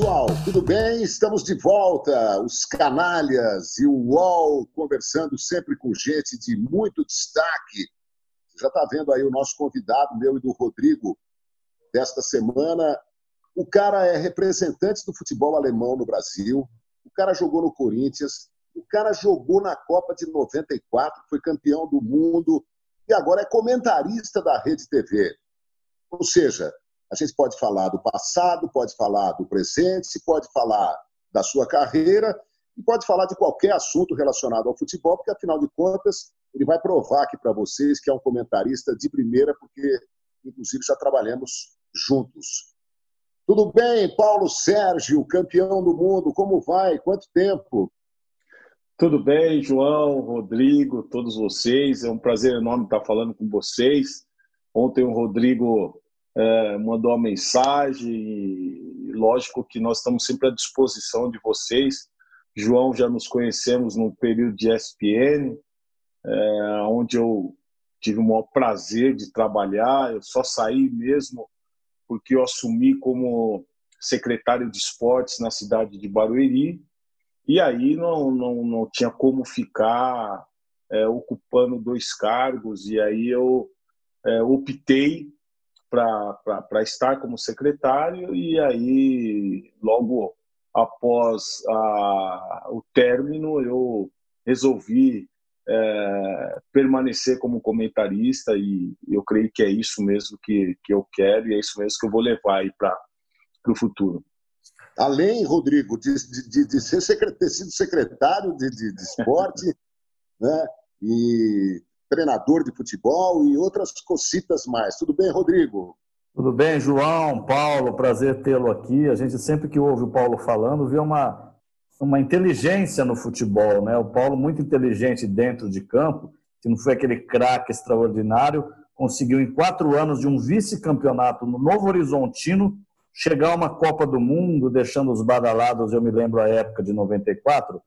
pessoal, tudo bem? Estamos de volta, os canalhas e o UOL conversando sempre com gente de muito destaque. Já está vendo aí o nosso convidado, meu e do Rodrigo, desta semana. O cara é representante do futebol alemão no Brasil, o cara jogou no Corinthians, o cara jogou na Copa de 94, foi campeão do mundo e agora é comentarista da Rede TV. Ou seja, a gente pode falar do passado, pode falar do presente, pode falar da sua carreira e pode falar de qualquer assunto relacionado ao futebol, porque afinal de contas ele vai provar aqui para vocês que é um comentarista de primeira, porque inclusive já trabalhamos juntos. Tudo bem, Paulo Sérgio, campeão do mundo, como vai? Quanto tempo? Tudo bem, João, Rodrigo, todos vocês. É um prazer enorme estar falando com vocês. Ontem o Rodrigo é, mandou uma mensagem e lógico que nós estamos sempre à disposição de vocês. João, já nos conhecemos no período de ESPN, é, onde eu tive o maior prazer de trabalhar. Eu só saí mesmo porque eu assumi como secretário de esportes na cidade de Barueri e aí não, não, não tinha como ficar é, ocupando dois cargos e aí eu é, optei para estar como secretário e aí logo após a, o término eu resolvi é, permanecer como comentarista e eu creio que é isso mesmo que, que eu quero e é isso mesmo que eu vou levar para o futuro. Além, Rodrigo, de, de, de ser secret, ter sido secretário de, de, de esporte né, e treinador de futebol e outras cocitas mais. Tudo bem, Rodrigo? Tudo bem, João, Paulo, prazer tê-lo aqui. A gente sempre que ouve o Paulo falando, vê uma, uma inteligência no futebol, né? O Paulo muito inteligente dentro de campo, que não foi aquele craque extraordinário, conseguiu em quatro anos de um vice-campeonato no Novo Horizontino chegar a uma Copa do Mundo, deixando os badalados, eu me lembro a época de 94,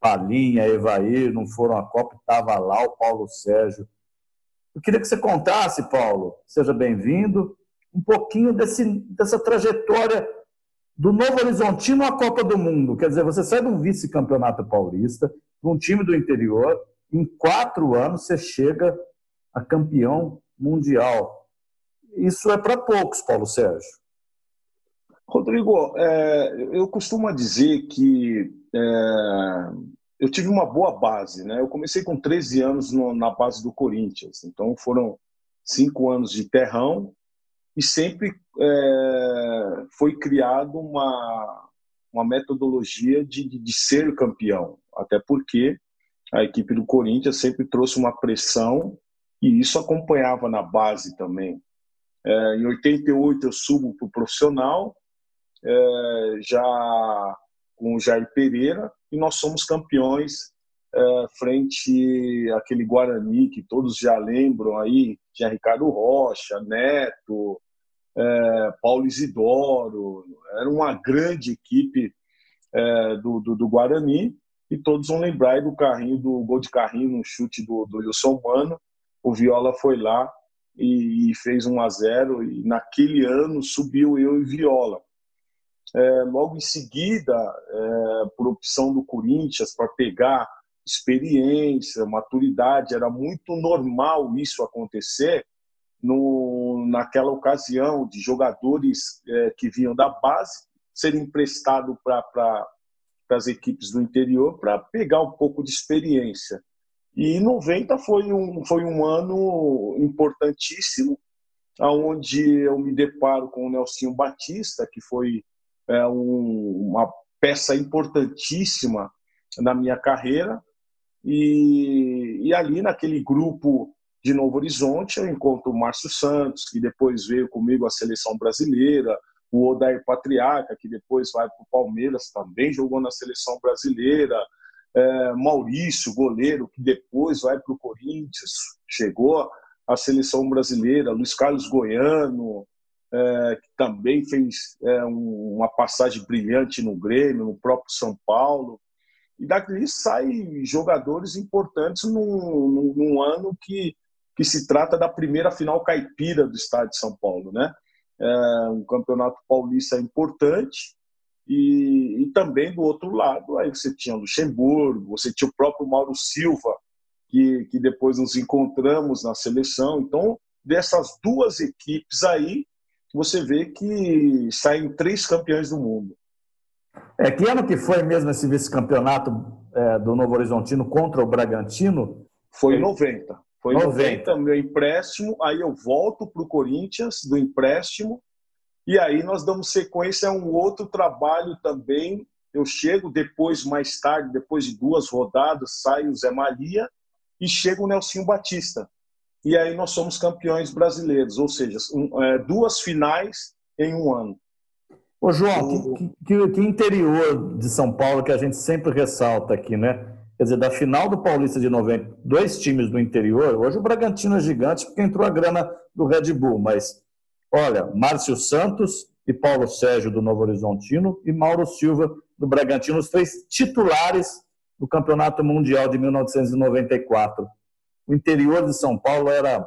Palinha, Evair, não foram à Copa, estava lá o Paulo Sérgio. Eu queria que você contasse, Paulo, seja bem-vindo, um pouquinho desse, dessa trajetória do Novo Horizontino à Copa do Mundo. Quer dizer, você sai de um vice-campeonato paulista, de um time do interior, em quatro anos você chega a campeão mundial. Isso é para poucos, Paulo Sérgio. Rodrigo, é, eu costumo dizer que é, eu tive uma boa base. Né? Eu comecei com 13 anos no, na base do Corinthians, então foram cinco anos de terrão e sempre é, foi criado uma, uma metodologia de, de, de ser campeão, até porque a equipe do Corinthians sempre trouxe uma pressão e isso acompanhava na base também. É, em 88 eu subo para o profissional, é, já com o Jair Pereira, e nós somos campeões é, frente àquele Guarani que todos já lembram aí, tinha Ricardo Rocha, Neto, é, Paulo Isidoro, era uma grande equipe é, do, do, do, Guarani, e todos vão lembrar do carrinho, do gol de carrinho no chute do, do Wilson Mano, o Viola foi lá e, e fez 1 a 0 e naquele ano subiu eu e Viola. É, logo em seguida, é, por opção do Corinthians, para pegar experiência, maturidade, era muito normal isso acontecer no, naquela ocasião de jogadores é, que vinham da base serem emprestados para as equipes do interior para pegar um pouco de experiência. E 90 foi um, foi um ano importantíssimo, onde eu me deparo com o Nelsinho Batista, que foi é, um, uma peça importantíssima na minha carreira. E, e ali naquele grupo de Novo Horizonte eu encontro o Márcio Santos, que depois veio comigo à seleção brasileira, o Odair Patriarca, que depois vai para o Palmeiras, também jogou na seleção brasileira, é, Maurício, goleiro, que depois vai para o Corinthians, chegou à seleção brasileira, Luiz Carlos Goiano, é, que também fez é, um, uma passagem brilhante no Grêmio, no próprio São Paulo. E daqui saem jogadores importantes num, num, num, ano que, que se trata da primeira final caipira do estado de São Paulo. Né? É um campeonato paulista importante E, e, também do outro lado, aí você tinha Luxemburgo, você tinha o próprio Mauro Silva, que, que depois nos encontramos na seleção. Então, dessas duas equipes aí, você vê que saem três campeões do mundo. É, que ano que foi mesmo esse vice-campeonato é, do Novo Horizontino contra o Bragantino? Foi em 90. Foi em 90, 90 meu empréstimo, aí eu volto para o Corinthians do empréstimo, e aí nós damos sequência a um outro trabalho também. Eu chego depois, mais tarde, depois de duas rodadas, sai o Zé Maria e chega o Nelsinho Batista. E aí nós somos campeões brasileiros, ou seja, um, é, duas finais em um ano. Ô, João, o... que, que, que, interior de São Paulo que a gente sempre ressalta aqui, né? Quer dizer, da final do Paulista de 90, dois times do interior, hoje o Bragantino é gigante porque entrou a grana do Red Bull, mas olha, Márcio Santos e Paulo Sérgio do Novo Horizontino e Mauro Silva do Bragantino, os três titulares do Campeonato Mundial de 1994. O interior de São Paulo era.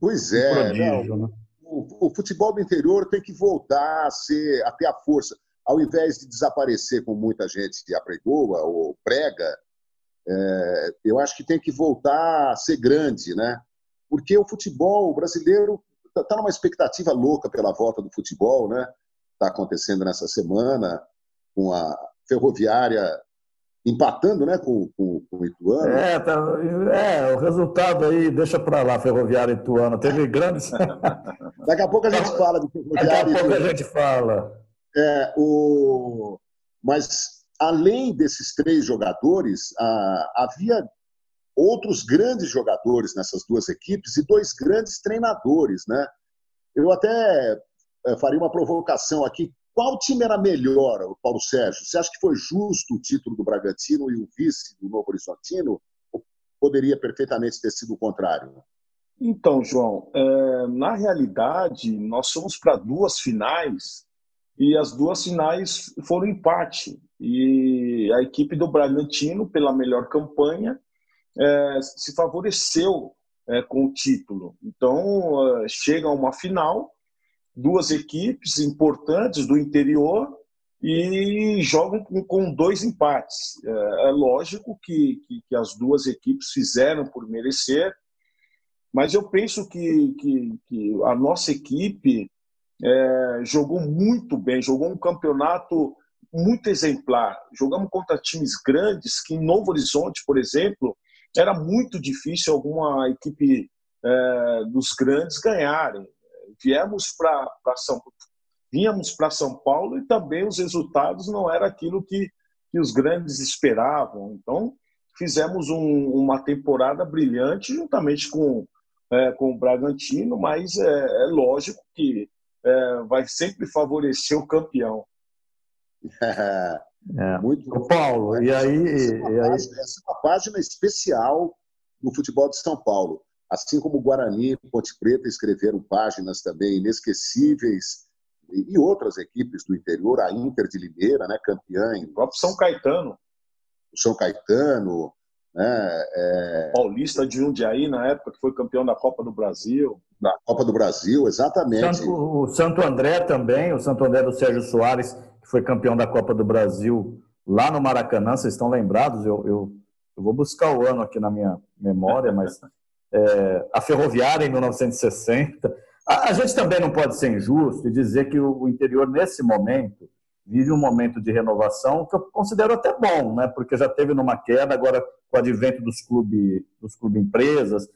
Pois é, um prodígio, né? o, o, futebol do interior tem que voltar a, ser, a ter a força. Ao invés de desaparecer, como muita gente apregoa ou prega, é, eu acho que tem que voltar a ser grande, né? Porque o futebol brasileiro está tá numa expectativa louca pela volta do futebol, né? Está acontecendo nessa semana com a Ferroviária empatando né, com, com, com o Ituano. É, tá, é, o resultado aí, deixa para lá, Ferroviária e Ituano. Teve grandes. Daqui a pouco a gente fala de Ferroviária. Daqui a pouco a gente fala. É, o... Mas, além desses três jogadores, ah, havia outros grandes jogadores nessas duas equipes e dois grandes treinadores. Né? Eu até eh, faria uma provocação aqui. Qual time era melhor, Paulo Sérgio? Você acha que foi justo o título do Bragantino e o vice do Novo Horizontino? Ou poderia perfeitamente ter sido o contrário? Então, João, é, na realidade, nós fomos para duas finais e as duas finais foram empate. E a equipe do Bragantino, pela melhor campanha, é, se favoreceu é, com o título. Então, chega uma final duas equipes importantes do interior e jogam com, dois empates. É, é lógico que, que, que, as duas equipes fizeram por merecer, mas eu penso que, que, que a nossa equipe é, jogou muito bem, jogou um campeonato muito exemplar. Jogamos contra times grandes que em Novo Horizonte, por exemplo, era muito difícil alguma equipe é, dos grandes ganharem viemos para São vínhamos para São Paulo e também os resultados não era aquilo que, que os grandes esperavam. Então fizemos um, uma temporada brilhante juntamente com é, com o Bragantino, mas é, é lógico que é, vai sempre favorecer o campeão. É, muito o Paulo, e aí, essa é, e aí... Página, essa é uma página especial no futebol de São Paulo. Assim como Guarani e Ponte Preta escreveram páginas também inesquecíveis e outras equipes do interior, a Inter de Limeira, né, campeã. O próprio São Caetano. O São Caetano. Né, é... Paulista de Jundiaí, na época, que foi campeão da Copa do Brasil. Da Copa do Brasil, exatamente. Santo, o Santo André também, o Santo André do Sérgio Soares, que foi campeão da Copa do Brasil lá no Maracanã, vocês estão lembrados? Eu, eu, eu vou buscar o ano aqui na minha memória, mas é, a ferroviária em 1960. A, a, gente também não pode ser injusto e dizer que o, o, interior, nesse momento, vive um momento de renovação que eu considero até bom, né? porque já teve numa queda, agora com o advento dos clubes dos clube empresas,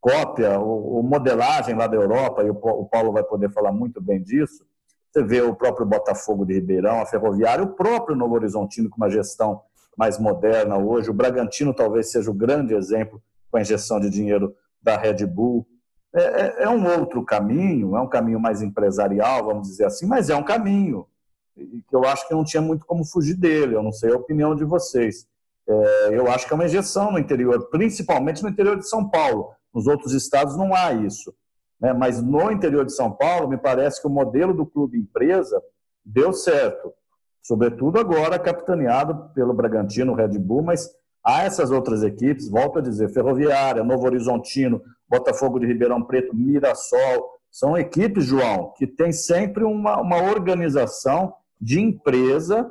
cópia ou, modelagem lá da Europa, e o, o Paulo vai poder falar muito bem disso. Você vê o próprio Botafogo de Ribeirão, a Ferroviária, o próprio Novo Horizontino com uma gestão mais moderna hoje. O Bragantino talvez seja o grande exemplo com a injeção de dinheiro da Red Bull. É, é, é, um outro caminho, é um caminho mais empresarial, vamos dizer assim, mas é um caminho que eu acho que não tinha muito como fugir dele. Eu não sei a opinião de vocês. É, eu acho que é uma injeção no interior, principalmente no interior de São Paulo. Nos outros estados não há isso. Né? Mas no interior de São Paulo, me parece que o modelo do clube empresa deu certo. Sobretudo agora capitaneado pelo Bragantino, Red Bull, mas Há essas outras equipes, volto a dizer, Ferroviária, Novo Horizontino, Botafogo de Ribeirão Preto, Mirassol, são equipes, João, que têm sempre uma, uma organização de empresa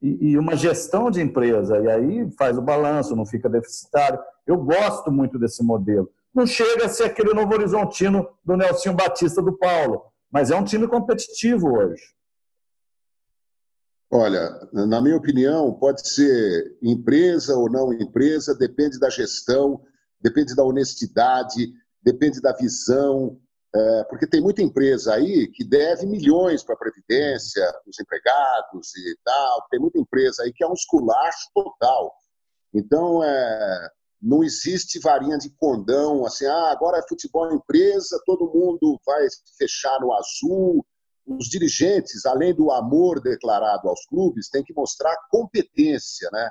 e, uma gestão de empresa. E aí faz o balanço, não fica deficitário. Eu gosto muito desse modelo. Não chega a ser aquele novo horizontino do Nelson Batista do Paulo, mas é um time competitivo hoje. Olha, na minha opinião, pode ser empresa ou não empresa, depende da gestão, depende da honestidade, depende da visão, é, porque tem muita empresa aí que deve milhões para a Previdência, os empregados e tal, tem muita empresa aí que é um esculacho total. Então, é, não existe varinha de condão, assim, ah, agora é futebol empresa, todo mundo vai fechar no azul, os dirigentes, além do amor declarado aos clubes, têm que mostrar competência, né?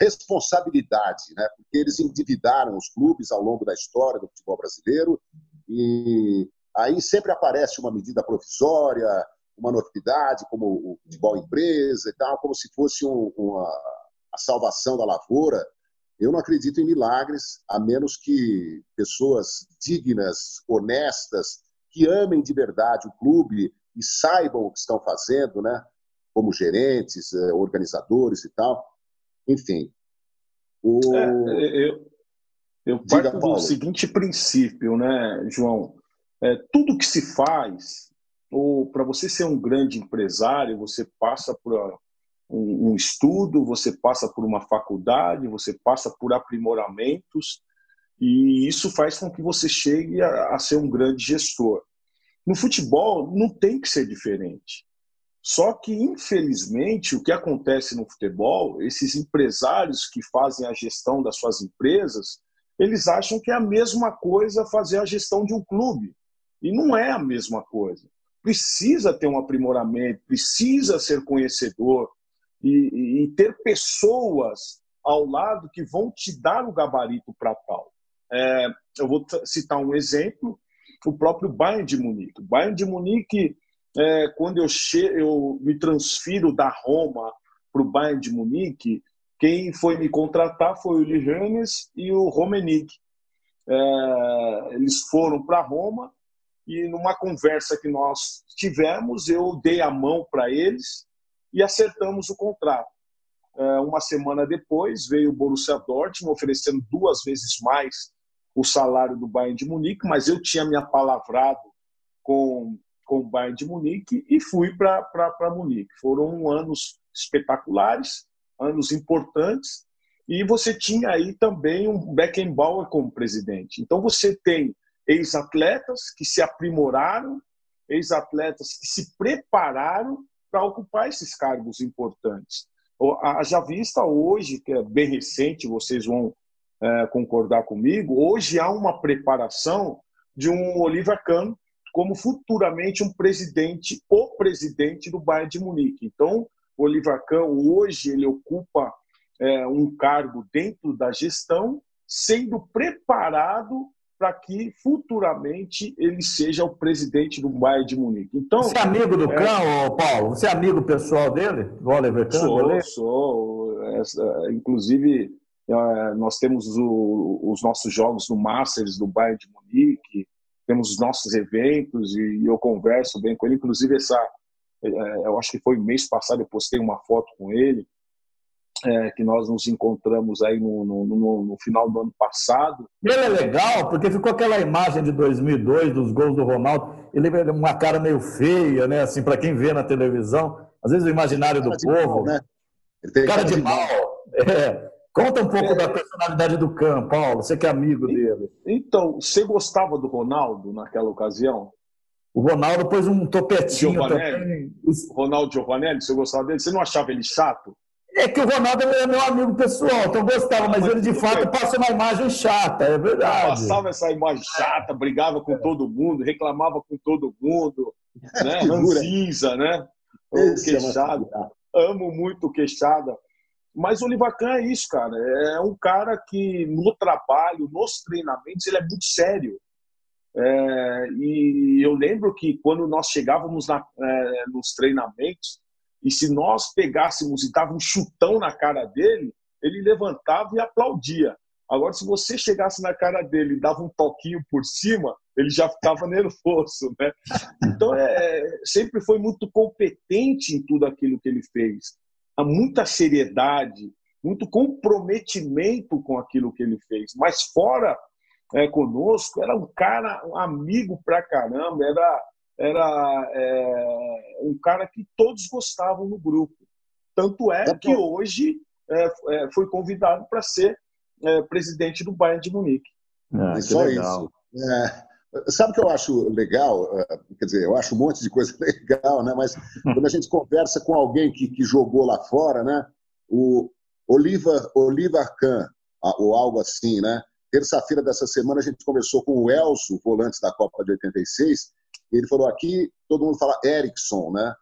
responsabilidade, né? porque eles endividaram os clubes ao longo da história do futebol brasileiro e aí sempre aparece uma medida provisória, uma novidade, como o futebol empresa e tal, como se fosse um, uma, a salvação da lavoura. Eu não acredito em milagres, a menos que pessoas dignas, honestas, que amem de verdade o clube, e saibam o que estão fazendo, né? como gerentes, eh, organizadores e tal. Enfim. O... É, eu, eu Diga, parto Paulo. do seguinte princípio, né, João? É, tudo que se faz, ou para você ser um grande empresário, você passa por um, um, estudo, você passa por uma faculdade, você passa por aprimoramentos, e isso faz com que você chegue a, a ser um grande gestor. No futebol não tem que ser diferente. Só que, infelizmente, o que acontece no futebol, esses empresários que fazem a gestão das suas empresas, eles acham que é a mesma coisa fazer a gestão de um clube. E não é a mesma coisa. Precisa ter um aprimoramento, precisa ser conhecedor e, e ter pessoas ao lado que vão te dar o gabarito para tal. É, eu vou citar um exemplo o próprio Bayern de Munique. O Bayern de Munique, é, quando eu, che eu me transfiro da Roma para o Bayern de Munique, quem foi me contratar foi o Lee e o Romenick. É, eles foram para Roma e numa conversa que nós tivemos, eu dei a mão para eles e acertamos o contrato. É, uma semana depois veio o Borussia Dortmund oferecendo duas vezes mais o salário do Bayern de Munique, mas eu tinha me apalavrado com, com o Bayern de Munique e fui para Munique. Foram anos espetaculares, anos importantes, e você tinha aí também um Beckenbauer como presidente. Então você tem ex-atletas que se aprimoraram, ex-atletas que se prepararam para ocupar esses cargos importantes. A Javista hoje, que é bem recente, vocês vão é, concordar comigo, hoje há uma preparação de um Oliver Kahn como futuramente um presidente, o presidente do Bayern de Munique. Então, o Oliver Kahn hoje ele ocupa é, um cargo dentro da gestão, sendo preparado para que futuramente ele seja o presidente do Bayern de Munique. Então, você é amigo do é, Kahn, Paulo? Você é amigo pessoal dele, do Oliver Kahn? Sou, sou. É, inclusive, nós temos o, os nossos jogos no Masters do Bayern de Munique, temos os nossos eventos e, eu converso bem com ele. Inclusive, essa, é, eu acho que foi mês passado, eu postei uma foto com ele, é, que nós nos encontramos aí no, no, no, no, final do ano passado. Ele é legal, porque ficou aquela imagem de 2002 dos gols do Ronaldo. Ele é uma cara meio feia, né? Assim, para quem vê na televisão, às vezes o imaginário do povo. Mal, né? cara, cara, de, de mal. mal. É. Conta um pouco é... da personalidade do Cam, Paulo. Você que é amigo dele. Então, você gostava do Ronaldo naquela ocasião? O Ronaldo pôs um topetinho também. O Ronaldo Giovanelli, você gostava dele? Você não achava ele chato? É que o Ronaldo é meu amigo pessoal, então eu gostava, mas, mas ele de fato passa uma imagem chata, é verdade. Passava essa imagem chata, brigava com todo mundo, reclamava com todo mundo, né? Ranzinza, né? Esse é queixada. É Amo muito queixada. Mas o Livacan é isso, cara. É um cara que no trabalho, nos treinamentos, ele é muito sério. É, e eu lembro que quando nós chegávamos na, é, nos treinamentos, e se nós pegássemos e dava um chutão na cara dele, ele levantava e aplaudia. Agora, se você chegasse na cara dele e dava um toquinho por cima, ele já ficava nervoso, né? Então, é, sempre foi muito competente em tudo aquilo que ele fez. Há muita seriedade, muito comprometimento com aquilo que ele fez. Mas fora é, conosco, era um cara, um amigo pra caramba, era, era é, um cara que todos gostavam no grupo. Tanto é que hoje é, é foi convidado para ser é, presidente do Bayern de Munique. Ah, Só legal. isso. É, sabe o que eu acho legal? É, quer dizer, eu acho um monte de coisa legal, né? mas quando a gente conversa com alguém que, que jogou lá fora, né? o Oliver, Oliver Kahn, ou algo assim, né? Terça-feira dessa semana a gente começou com o Elso, volante da Copa de 86, e ele falou aqui, todo mundo fala Eriksson, né?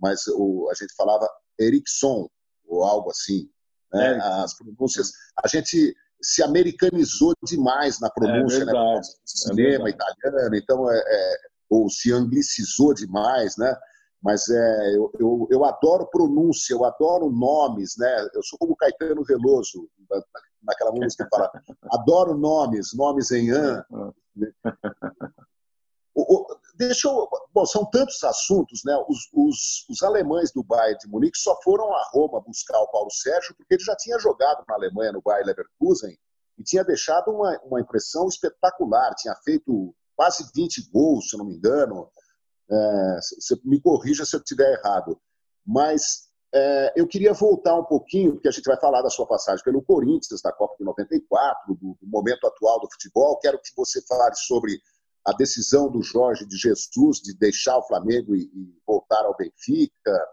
Mas o, a gente falava Eriksson, ou algo assim. Né? As pronúncias. A gente se americanizou demais na pronúncia, é né? Cinema é italiano, então é, é, ou se anglicizou demais, né? Mas é, eu, eu, eu, adoro pronúncia, eu adoro nomes, né? Eu sou como Caetano Veloso, naquela música que fala, adoro nomes, nomes em an. O, o, deixa eu, bom, são tantos assuntos, né? Os, os, os, alemães do Bayern de Munique só foram a Roma buscar o Paulo Sérgio porque ele já tinha jogado na Alemanha no Bayern Leverkusen e tinha deixado uma, uma impressão espetacular, tinha feito quase 20 gols, se não me engano. É, você me corrija se eu estiver errado, mas é, eu queria voltar um pouquinho, porque a gente vai falar da sua passagem pelo Corinthians, da Copa de 94, do, do momento atual do futebol. Quero que você fale sobre a decisão do Jorge de Jesus de deixar o Flamengo e, e voltar ao Benfica.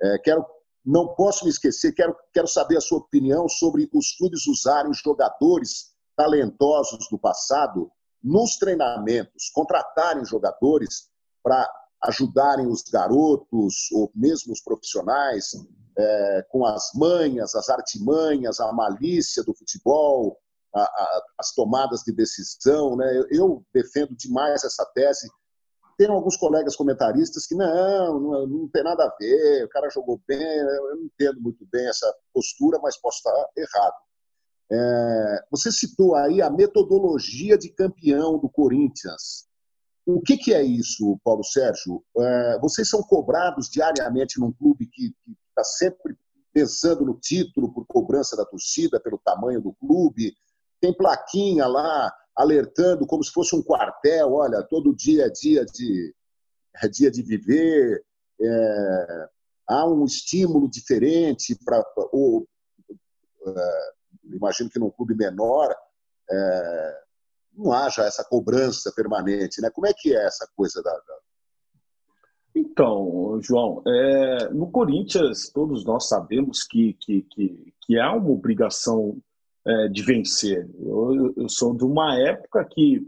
É, quero, não posso me esquecer, quero, quero saber a sua opinião sobre os clubes usarem jogadores talentosos do passado nos treinamentos, contratarem jogadores para ajudarem os garotos ou mesmo os profissionais é, com as manhas, as artimanhas, a malícia do futebol, a, a, as tomadas de decisão. Né? Eu, eu, defendo demais essa tese. Tem alguns colegas comentaristas que não, não, não, tem nada a ver, o cara jogou bem, eu não entendo muito bem essa postura, mas posso estar errado. É, você citou aí a metodologia de campeão do Corinthians. O que, que é isso, Paulo Sérgio? É, vocês são cobrados diariamente num clube que está sempre pensando no título por cobrança da torcida, pelo tamanho do clube, tem plaquinha lá alertando como se fosse um quartel, olha, todo dia é dia de, é dia de viver, é, há um estímulo diferente para é, imagino que num clube menor é, não haja essa cobrança permanente, né? Como é que é essa coisa da, da... Então, João, é, no Corinthians todos nós sabemos que, que, que, que há uma obrigação é, de vencer. Eu, eu, sou de uma época que,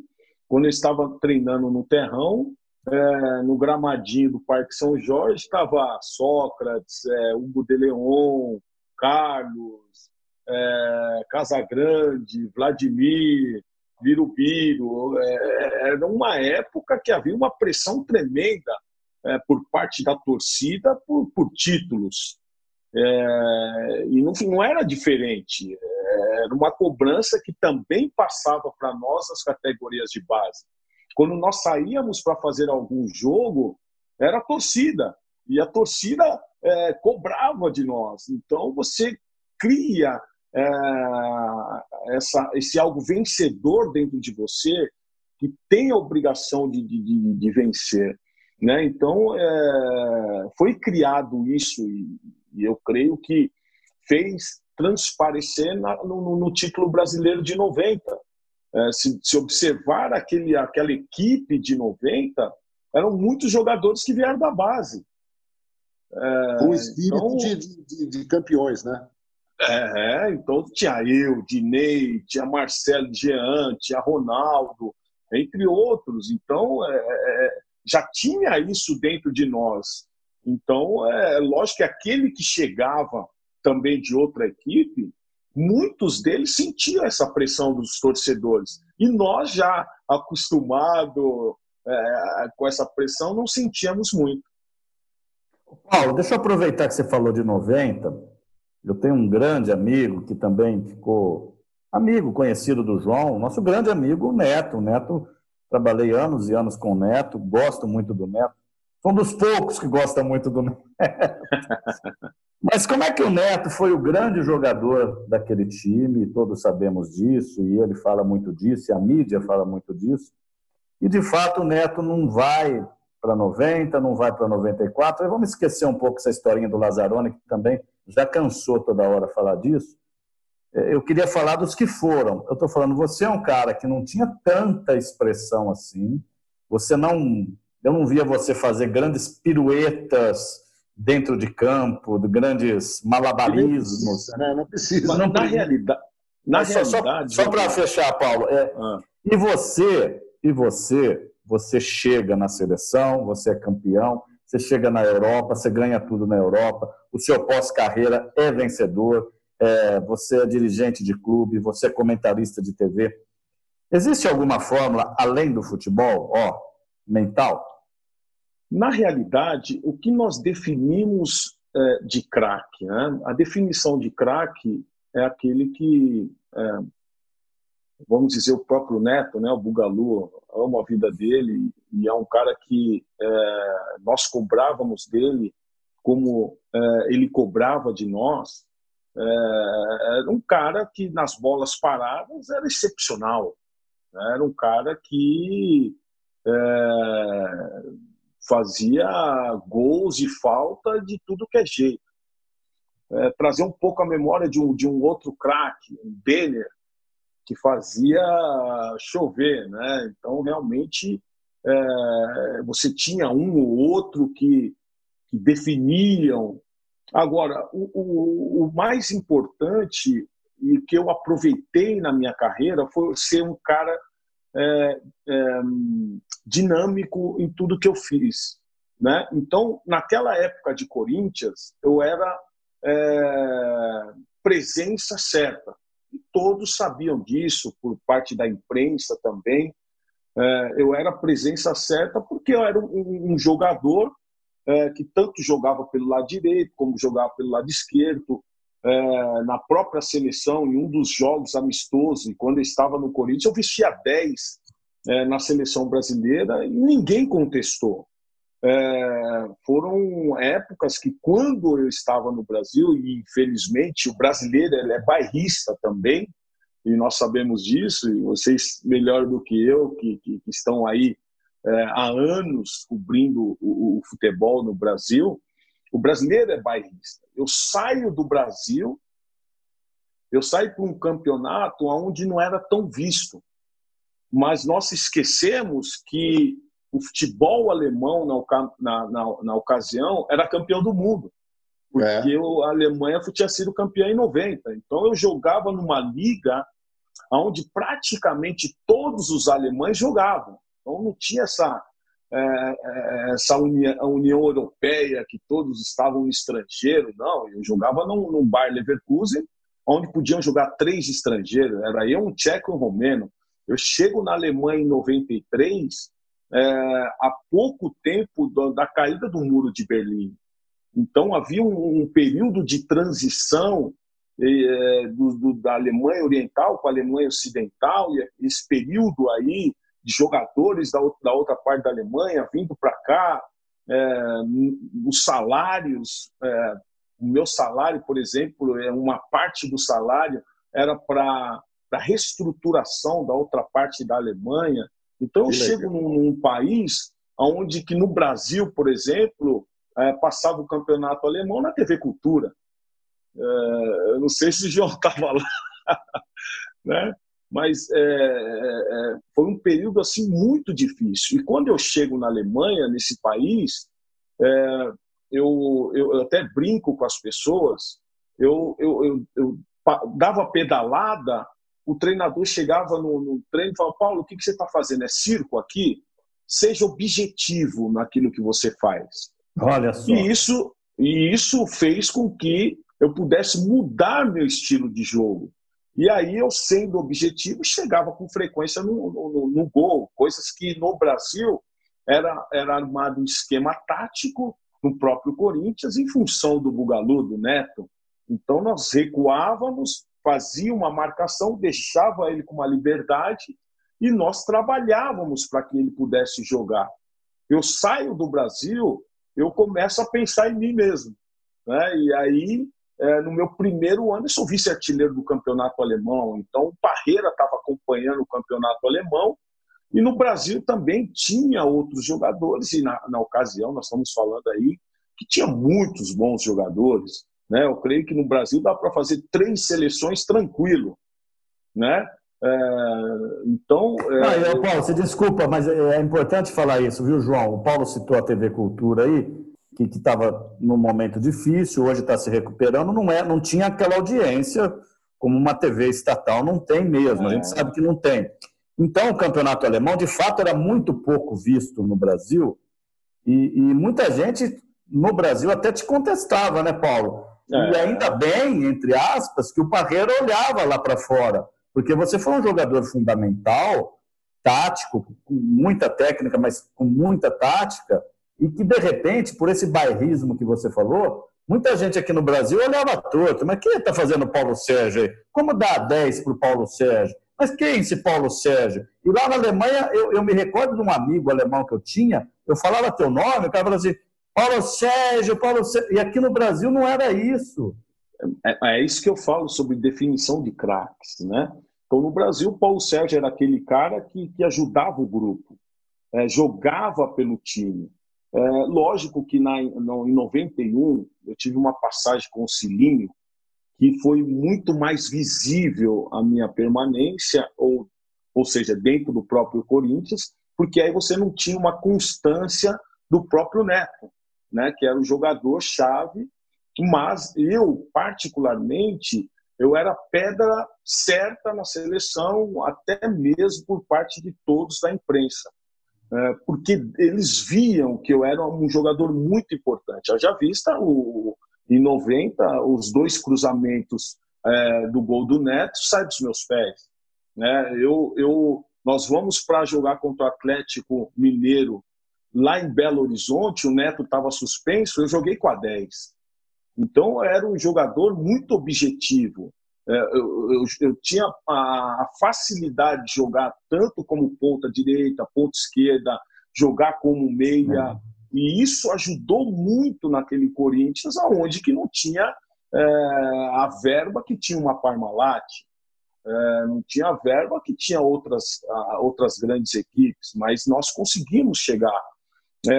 quando eu estava treinando no terrão, é, no gramadinho do Parque São Jorge, estava Sócrates, é, Hugo de Leon, Carlos, é, Casagrande, Vladimir, Birubiru. É, era uma época que havia uma pressão tremenda é, por parte da torcida por, por títulos. É, e não, não era diferente era uma cobrança que também passava para nós as categorias de base. Quando nós saíamos para fazer algum jogo, era a torcida. E a torcida é, cobrava de nós. Então você cria é, essa, esse algo vencedor dentro de você que tem a obrigação de, de, de vencer. Né? Então, é, foi criado isso, e, e eu creio que fez transparecer na, no, no, título brasileiro de 90. É, se, se, observar aquele, aquela equipe de 90, eram muitos jogadores que vieram da base. É, o espírito então, de, de, de, campeões, né? É, então tinha eu, Dinei, tinha Marcelo Jean, tinha Ronaldo, entre outros. Então, é, é, já tinha isso dentro de nós. Então, é lógico que aquele que chegava também de outra equipe, muitos deles sentiam essa pressão dos torcedores. E nós, já acostumados é, com essa pressão, não sentíamos muito. Paulo, deixa eu aproveitar que você falou de 90. Eu tenho um grande amigo que também ficou amigo, conhecido do João, nosso grande amigo Neto. O Neto, trabalhei anos e anos com o Neto, gosto muito do Neto. Sou um dos poucos que gosta muito do Neto. Mas como é que o Neto foi o grande jogador daquele time? Todos sabemos disso, e ele fala muito disso, e a mídia fala muito disso. E, de fato, o Neto não vai para 90, não vai para 94. E vamos esquecer um pouco essa historinha do Lazzaroni, que também já cansou toda hora falar disso. É, eu queria falar dos que foram. Eu estou falando, você é um cara que não tinha tanta expressão assim, você não eu não via você fazer grandes piruetas dentro de campo, de grandes malabarismos. Não precisa, né? não precisa. Mas, na realidade, na realidade, só, só para fechar, Paulo, é, ah. e você, e você, você chega na seleção, você é campeão, você chega na Europa, você ganha tudo na Europa, o seu pós-carreira é vencedor, é, você é dirigente de clube, você é comentarista de TV. Existe alguma fórmula além do futebol, ó, mental? Na realidade, o que nós definimos é, de craque, né? a definição de craque é aquele que, é, vamos dizer, o próprio Neto, né? o Bugalu, amo a vida dele e é um cara que é, nós cobrávamos dele como é, ele cobrava de nós. É, era um cara que nas bolas paradas era excepcional. Né? Era um cara que é, fazia gols e falta de tudo que é jeito. É, trazer um pouco a memória de um, de um outro craque, um Denner, que fazia chover, né? Então realmente é, você tinha um ou outro que, que definiam. Agora, o, o, o mais importante e que eu aproveitei na minha carreira foi ser um cara é, é, dinâmico em tudo que eu fiz. Né? Então, naquela época de Corinthians, eu era é, presença certa. E todos sabiam disso, por parte da imprensa também. É, eu era presença certa porque eu era um, um jogador é, que tanto jogava pelo lado direito, como jogava pelo lado esquerdo. É, na própria seleção, em um dos jogos amistosos, quando eu estava no Corinthians, eu vestia 10 é, na seleção brasileira e ninguém contestou. É, foram épocas que, quando eu estava no Brasil, e infelizmente o brasileiro ele é bairrista também, e nós sabemos disso, e vocês melhor do que eu, que, que, que estão aí é, há anos cobrindo o, o, futebol no Brasil, o brasileiro é bairrista. Eu saio do Brasil, eu saio para um campeonato onde não era tão visto mas nós esquecemos que o futebol alemão, na, na, na, ocasião, era campeão do mundo. Porque é. a Alemanha tinha sido campeã em 90. Então eu jogava numa liga onde praticamente todos os alemães jogavam. Então não tinha essa, é, é essa união, União Europeia que todos estavam no estrangeiro, não. Eu jogava num, num bar Leverkusen, onde podiam jogar três estrangeiros. Era eu, um tcheco e um romeno. Eu chego na Alemanha em 93, é, há pouco tempo da caída do Muro de Berlim. Então havia um, um período de transição é, do, do, da Alemanha Oriental para a Alemanha Ocidental, e esse período aí de jogadores da, da outra parte da Alemanha vindo para cá, é, os salários, é, o meu salário, por exemplo, é uma parte do salário era para da reestruturação da outra parte da Alemanha. Então, eu chego num, num, país onde que no Brasil, por exemplo, é, passava o campeonato alemão na TV Cultura. É, eu não sei se o João estava lá, né? Mas é, é, é, foi um período assim muito difícil. E quando eu chego na Alemanha, nesse país, é, eu, eu, até brinco com as pessoas, eu, eu, eu, eu dava pedalada o treinador chegava no, no treino e falava: Paulo, o que, que você está fazendo? É circo aqui? Seja objetivo naquilo que você faz. Olha só. E isso, e isso fez com que eu pudesse mudar meu estilo de jogo. E aí eu, sendo objetivo, chegava com frequência no, no, no gol, coisas que no Brasil era, era armado um esquema tático no próprio Corinthians em função do Bugalu, do Neto. Então nós recuávamos fazia uma marcação, deixava ele com uma liberdade e nós trabalhávamos para que ele pudesse jogar. Eu saio do Brasil, eu começo a pensar em mim mesmo. Né? E aí, é, no meu primeiro ano, eu sou vice-artilheiro do campeonato alemão, então o Parreira estava acompanhando o campeonato alemão, e no Brasil também tinha outros jogadores, e na, na ocasião, nós estamos falando aí, que tinha muitos bons jogadores. Né? Eu creio que no Brasil dá para fazer três seleções tranquilo. Né? É, então. É... eu, Paulo, você desculpa, mas é, é importante falar isso, viu, João? O Paulo citou a TV Cultura aí, que estava num momento difícil, hoje está se recuperando, não, é, não tinha aquela audiência como uma TV estatal não tem mesmo, a gente é. sabe que não tem. Então, o campeonato alemão, de fato, era muito pouco visto no Brasil, e, e muita gente no Brasil até te contestava, né, Paulo? É. E ainda bem, entre aspas, que o Parreira olhava lá para fora porque você foi um jogador fundamental, tático, com muita técnica, mas com muita tática, e que, de repente, por esse bairrismo que você falou, muita gente aqui no Brasil olhava torto. Mas quem está fazendo o Paulo Sérgio aí? Como dá 10 para o Paulo Sérgio? Mas quem é esse Paulo Sérgio? E lá na Alemanha, eu, eu, me recordo de um amigo alemão que eu tinha, eu falava teu nome, o cara falava assim, Paulo Sérgio, Paulo Sérgio. E aqui no Brasil não era isso. É, é isso que eu falo sobre definição de craques, né? Então, no Brasil, Paulo Sérgio era aquele cara que, que ajudava o grupo, é, jogava pelo time. É, lógico que na, no, em 91 eu tive uma passagem com o Cilinho que foi muito mais visível a minha permanência, ou, ou seja, dentro do próprio Corinthians, porque aí você não tinha uma constância do próprio Neto, né, que era o jogador-chave mas eu, particularmente, eu era pedra certa na seleção, até mesmo por parte de todos da imprensa, porque eles viam que eu era um jogador muito importante. Já vista o, em 90, os dois cruzamentos é, do gol do Neto saem dos meus pés. Né? Eu, eu, nós vamos para jogar contra o Atlético Mineiro lá em Belo Horizonte, o Neto estava suspenso, eu joguei com a 10. Então, era um jogador muito objetivo. É, eu, eu, eu tinha a facilidade de jogar tanto como ponta direita, ponta esquerda, jogar como meia. E isso ajudou muito naquele Corinthians, aonde que não tinha é, a verba que tinha uma Parmalat, é, não tinha a verba que tinha outras, outras grandes equipes, mas nós conseguimos chegar. É,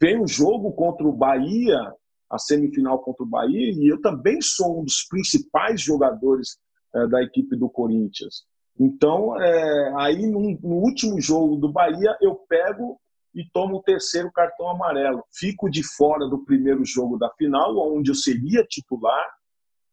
veio o jogo contra o Bahia, a semifinal contra o Bahia, e eu também sou um dos principais jogadores é, da equipe do Corinthians. Então, é, aí no, no, último jogo do Bahia, eu pego e tomo o terceiro cartão amarelo. Fico de fora do primeiro jogo da final, onde eu seria titular.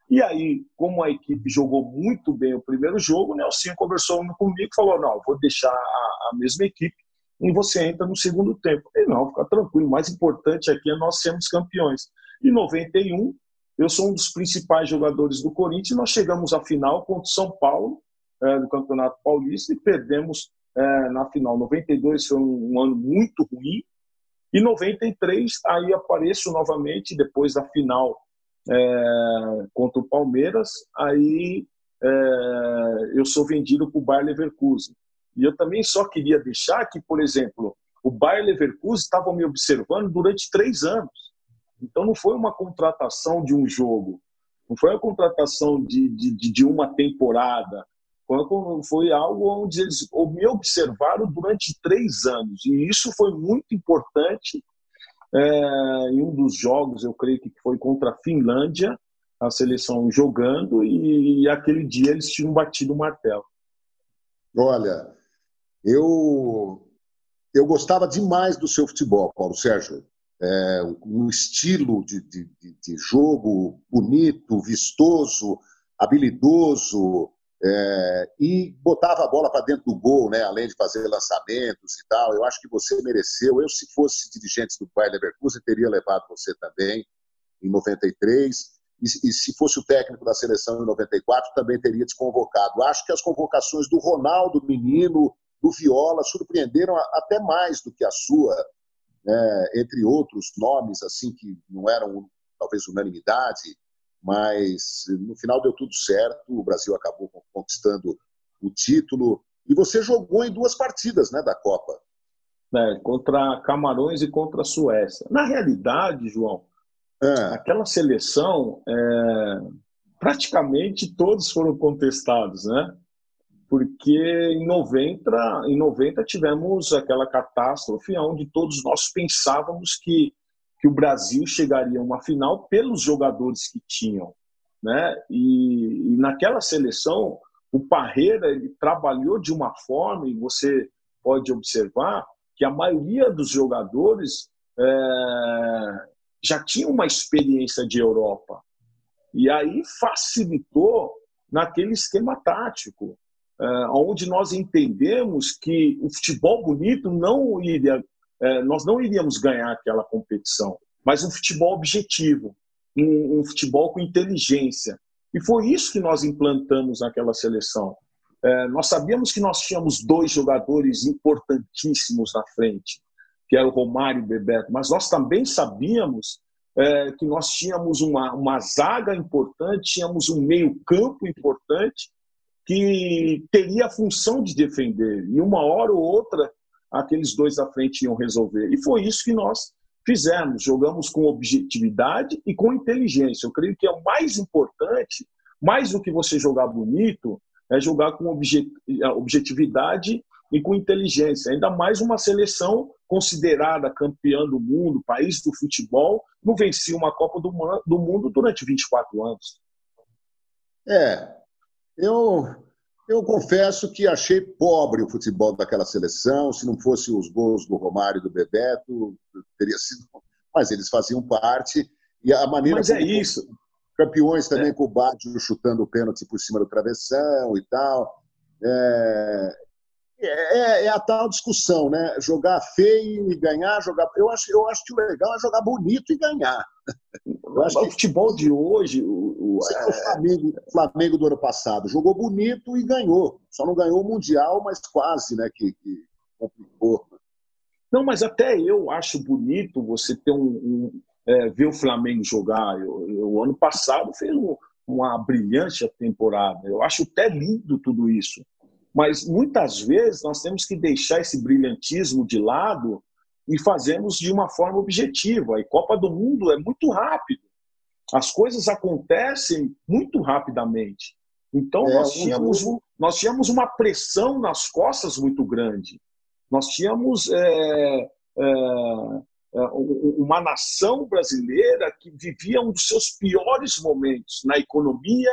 E aí, como a equipe jogou muito bem o primeiro jogo, o Nelson conversou comigo e falou: não, vou deixar a, a mesma equipe e você entra no segundo tempo. E não, fica tranquilo, o mais importante aqui é nós sermos campeões. Em 91, eu sou um dos principais jogadores do Corinthians. Nós chegamos à final contra o São Paulo, é, Campeonato Paulista, e perdemos é, na final. 92 foi um, um ano muito ruim. E 93, aí apareço novamente, depois da final é, contra o Palmeiras, aí é, eu sou vendido para o Bayer Leverkusen. E eu também só queria deixar que, por exemplo, o Bayer Leverkusen estava me observando durante três anos. Então não foi uma contratação de um jogo, não foi a contratação de, de, de uma temporada, foi algo onde eles me observaram durante três anos. E isso foi muito importante. É, em um dos jogos, eu creio que foi contra a Finlândia, a seleção jogando, e, e aquele dia eles tinham batido o martelo. Olha, eu, eu gostava demais do seu futebol, Paulo Sérgio é, um estilo de, de, de, jogo bonito, vistoso, habilidoso, é, e botava a bola para dentro do gol, né, além de fazer lançamentos e tal. Eu acho que você mereceu. Eu, se fosse dirigente do Bayer Leverkusen, teria levado você também em 93. E, e se fosse o técnico da seleção em 94, também teria te convocado. Acho que as convocações do Ronaldo, menino, do Viola, surpreenderam até mais do que a sua né, entre outros nomes assim que não eram talvez unanimidade. mas no final deu tudo certo, o Brasil acabou conquistando o título. E você jogou em duas partidas né, da Copa. É, contra Camarões e contra a Suécia. Na realidade, João, é. aquela seleção, é, praticamente todos foram contestados, né? Porque em 90, em 90 tivemos aquela catástrofe onde todos nós pensávamos que que o Brasil chegaria a uma final pelos jogadores que tinham, né? E, e naquela seleção o Parreira ele trabalhou de uma forma e você pode observar que a maioria dos jogadores é, já tinha uma experiência de Europa e aí facilitou naquele esquema tático, onde nós entendemos que o futebol bonito não iria é, nós não iríamos ganhar aquela competição, mas um futebol objetivo, um, um futebol com inteligência. E foi isso que nós implantamos naquela seleção. É, nós sabíamos que nós tínhamos dois jogadores importantíssimos na frente, que era o Romário e o Bebeto, mas nós também sabíamos é, que nós tínhamos uma, uma zaga importante, tínhamos um meio-campo importante que teria a função de defender. E uma hora ou outra aqueles dois à frente iam resolver. E foi isso que nós fizemos. Jogamos com objetividade e com inteligência. Eu creio que é o mais importante, mais do que você jogar bonito, é jogar com objetividade e com inteligência. Ainda mais uma seleção considerada campeã do mundo, país do futebol, não vencia uma Copa do Mundo durante 24 anos. É, eu eu confesso que achei pobre o futebol daquela seleção. Se não fosse os gols do Romário e do Bebeto, teria sido. Mas eles faziam parte. E a maneira. Mas é isso. Campeões também é. com o Bádio chutando o pênalti por cima do travessão e tal. É, é, é, a tal discussão, né? Jogar feio e ganhar, jogar. Eu acho, eu acho que o legal é jogar bonito e ganhar. Eu acho que... O futebol de hoje. O, o, é... o Flamengo, Flamengo do ano passado jogou bonito e ganhou. Só não ganhou o Mundial, mas quase, né? Que, que complicou. Não, mas até eu acho bonito você ter um, um é, ver o Flamengo jogar. O ano passado fez um, uma brilhante temporada. Eu acho até lindo tudo isso. Mas muitas vezes nós temos que deixar esse brilhantismo de lado e fazemos de uma forma objetiva. E Copa do Mundo é muito rápido. As coisas acontecem muito rapidamente. Então é, nós, tínhamos, nós tínhamos uma pressão nas costas muito grande. Nós tínhamos é, é, é uma nação brasileira que vivia um dos seus piores momentos na economia.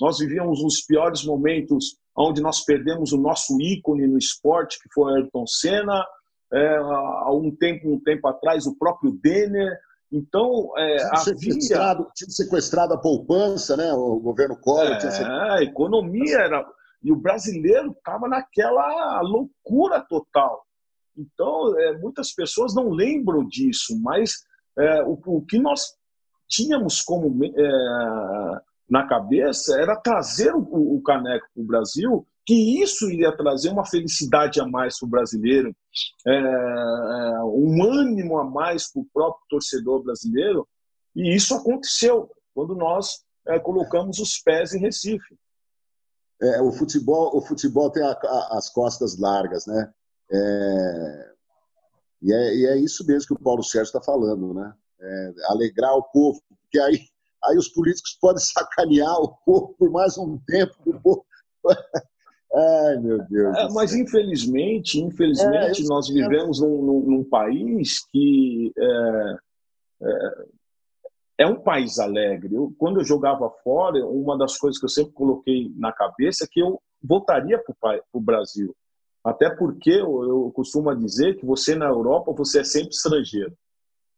Nós vivíamos os piores momentos onde nós perdemos o nosso ícone no esporte, que foi Ayrton Senna, é, há um tempo, um tempo atrás, o próprio Denner. Então, é, tinha, havia... sequestrado, tinha sequestrado a poupança, né? o governo Collor. É, a economia era. E o brasileiro estava naquela loucura total. Então, é, muitas pessoas não lembram disso, mas é, o, o, que nós tínhamos como é, na cabeça era trazer o, o caneco para o Brasil, que isso iria trazer uma felicidade a mais para o brasileiro, é, é, um ânimo a mais para o próprio torcedor brasileiro, e isso aconteceu quando nós é, colocamos os pés em Recife. É, o futebol, o futebol tem a, a, as costas largas, né? É, e, é, e, é, isso mesmo que o Paulo Sérgio está falando, né? É, alegrar o povo, porque aí aí os políticos podem sacanear o povo por mais um tempo. O povo... Ai, meu Deus. É, mas infelizmente, infelizmente, é, nós vivemos num, num, num, país que é, é, é, um país alegre. Eu, quando eu jogava fora, uma das coisas que eu sempre coloquei na cabeça é que eu voltaria para o Brasil. Até porque eu, eu costumo dizer que você na Europa você é sempre estrangeiro.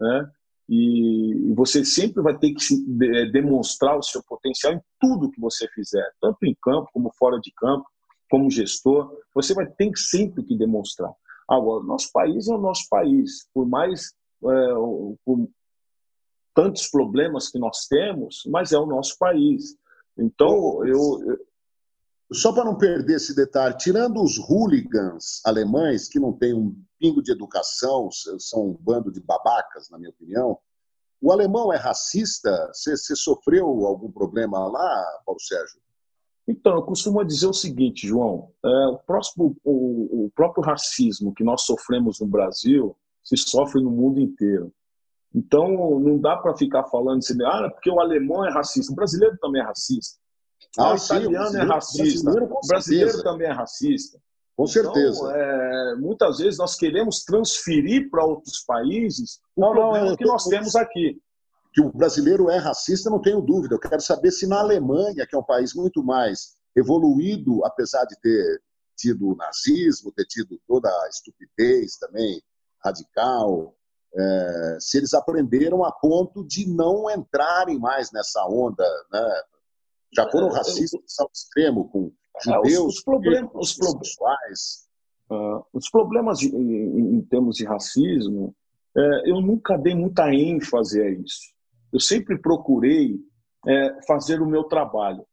Né? E você sempre vai ter que é, demonstrar o seu potencial em tudo que você fizer, tanto em campo como fora de campo, como gestor. Você vai ter sempre que demonstrar. Agora, nosso país é o nosso país. Por mais é, por tantos problemas que nós temos, mas é o nosso país. Então, eu, eu só para não perder esse detalhe, tirando os hooligans alemães, que não têm um pingo de educação, são um bando de babacas, na minha opinião, O alemão é racista? Você, sofreu algum problema lá, Paulo Sérgio? Então, eu costumo dizer o seguinte, João: é, o, próximo, o, o, próprio racismo que nós sofremos no Brasil se sofre no mundo inteiro. Então, não dá para ficar falando assim, ah, porque o alemão é racista, o brasileiro também é racista. Ah, o italiano é racista, o brasileiro também é racista. Com certeza. Então, é, muitas vezes nós queremos transferir para outros países o não, problema não, que nós temos aqui. Que o brasileiro é racista, não tenho dúvida. Eu quero saber se na Alemanha, que é um país muito mais evoluído, apesar de ter tido o nazismo, ter tido toda a estupidez também radical, é, se eles aprenderam a ponto de não entrarem mais nessa onda, né? Já foram racistas ao extremo com judeus, os, os, problem os, problemas, uh, os problemas em, em, termos de racismo, é, eu nunca dei muita ênfase a isso. Eu sempre procurei é, fazer o meu trabalho.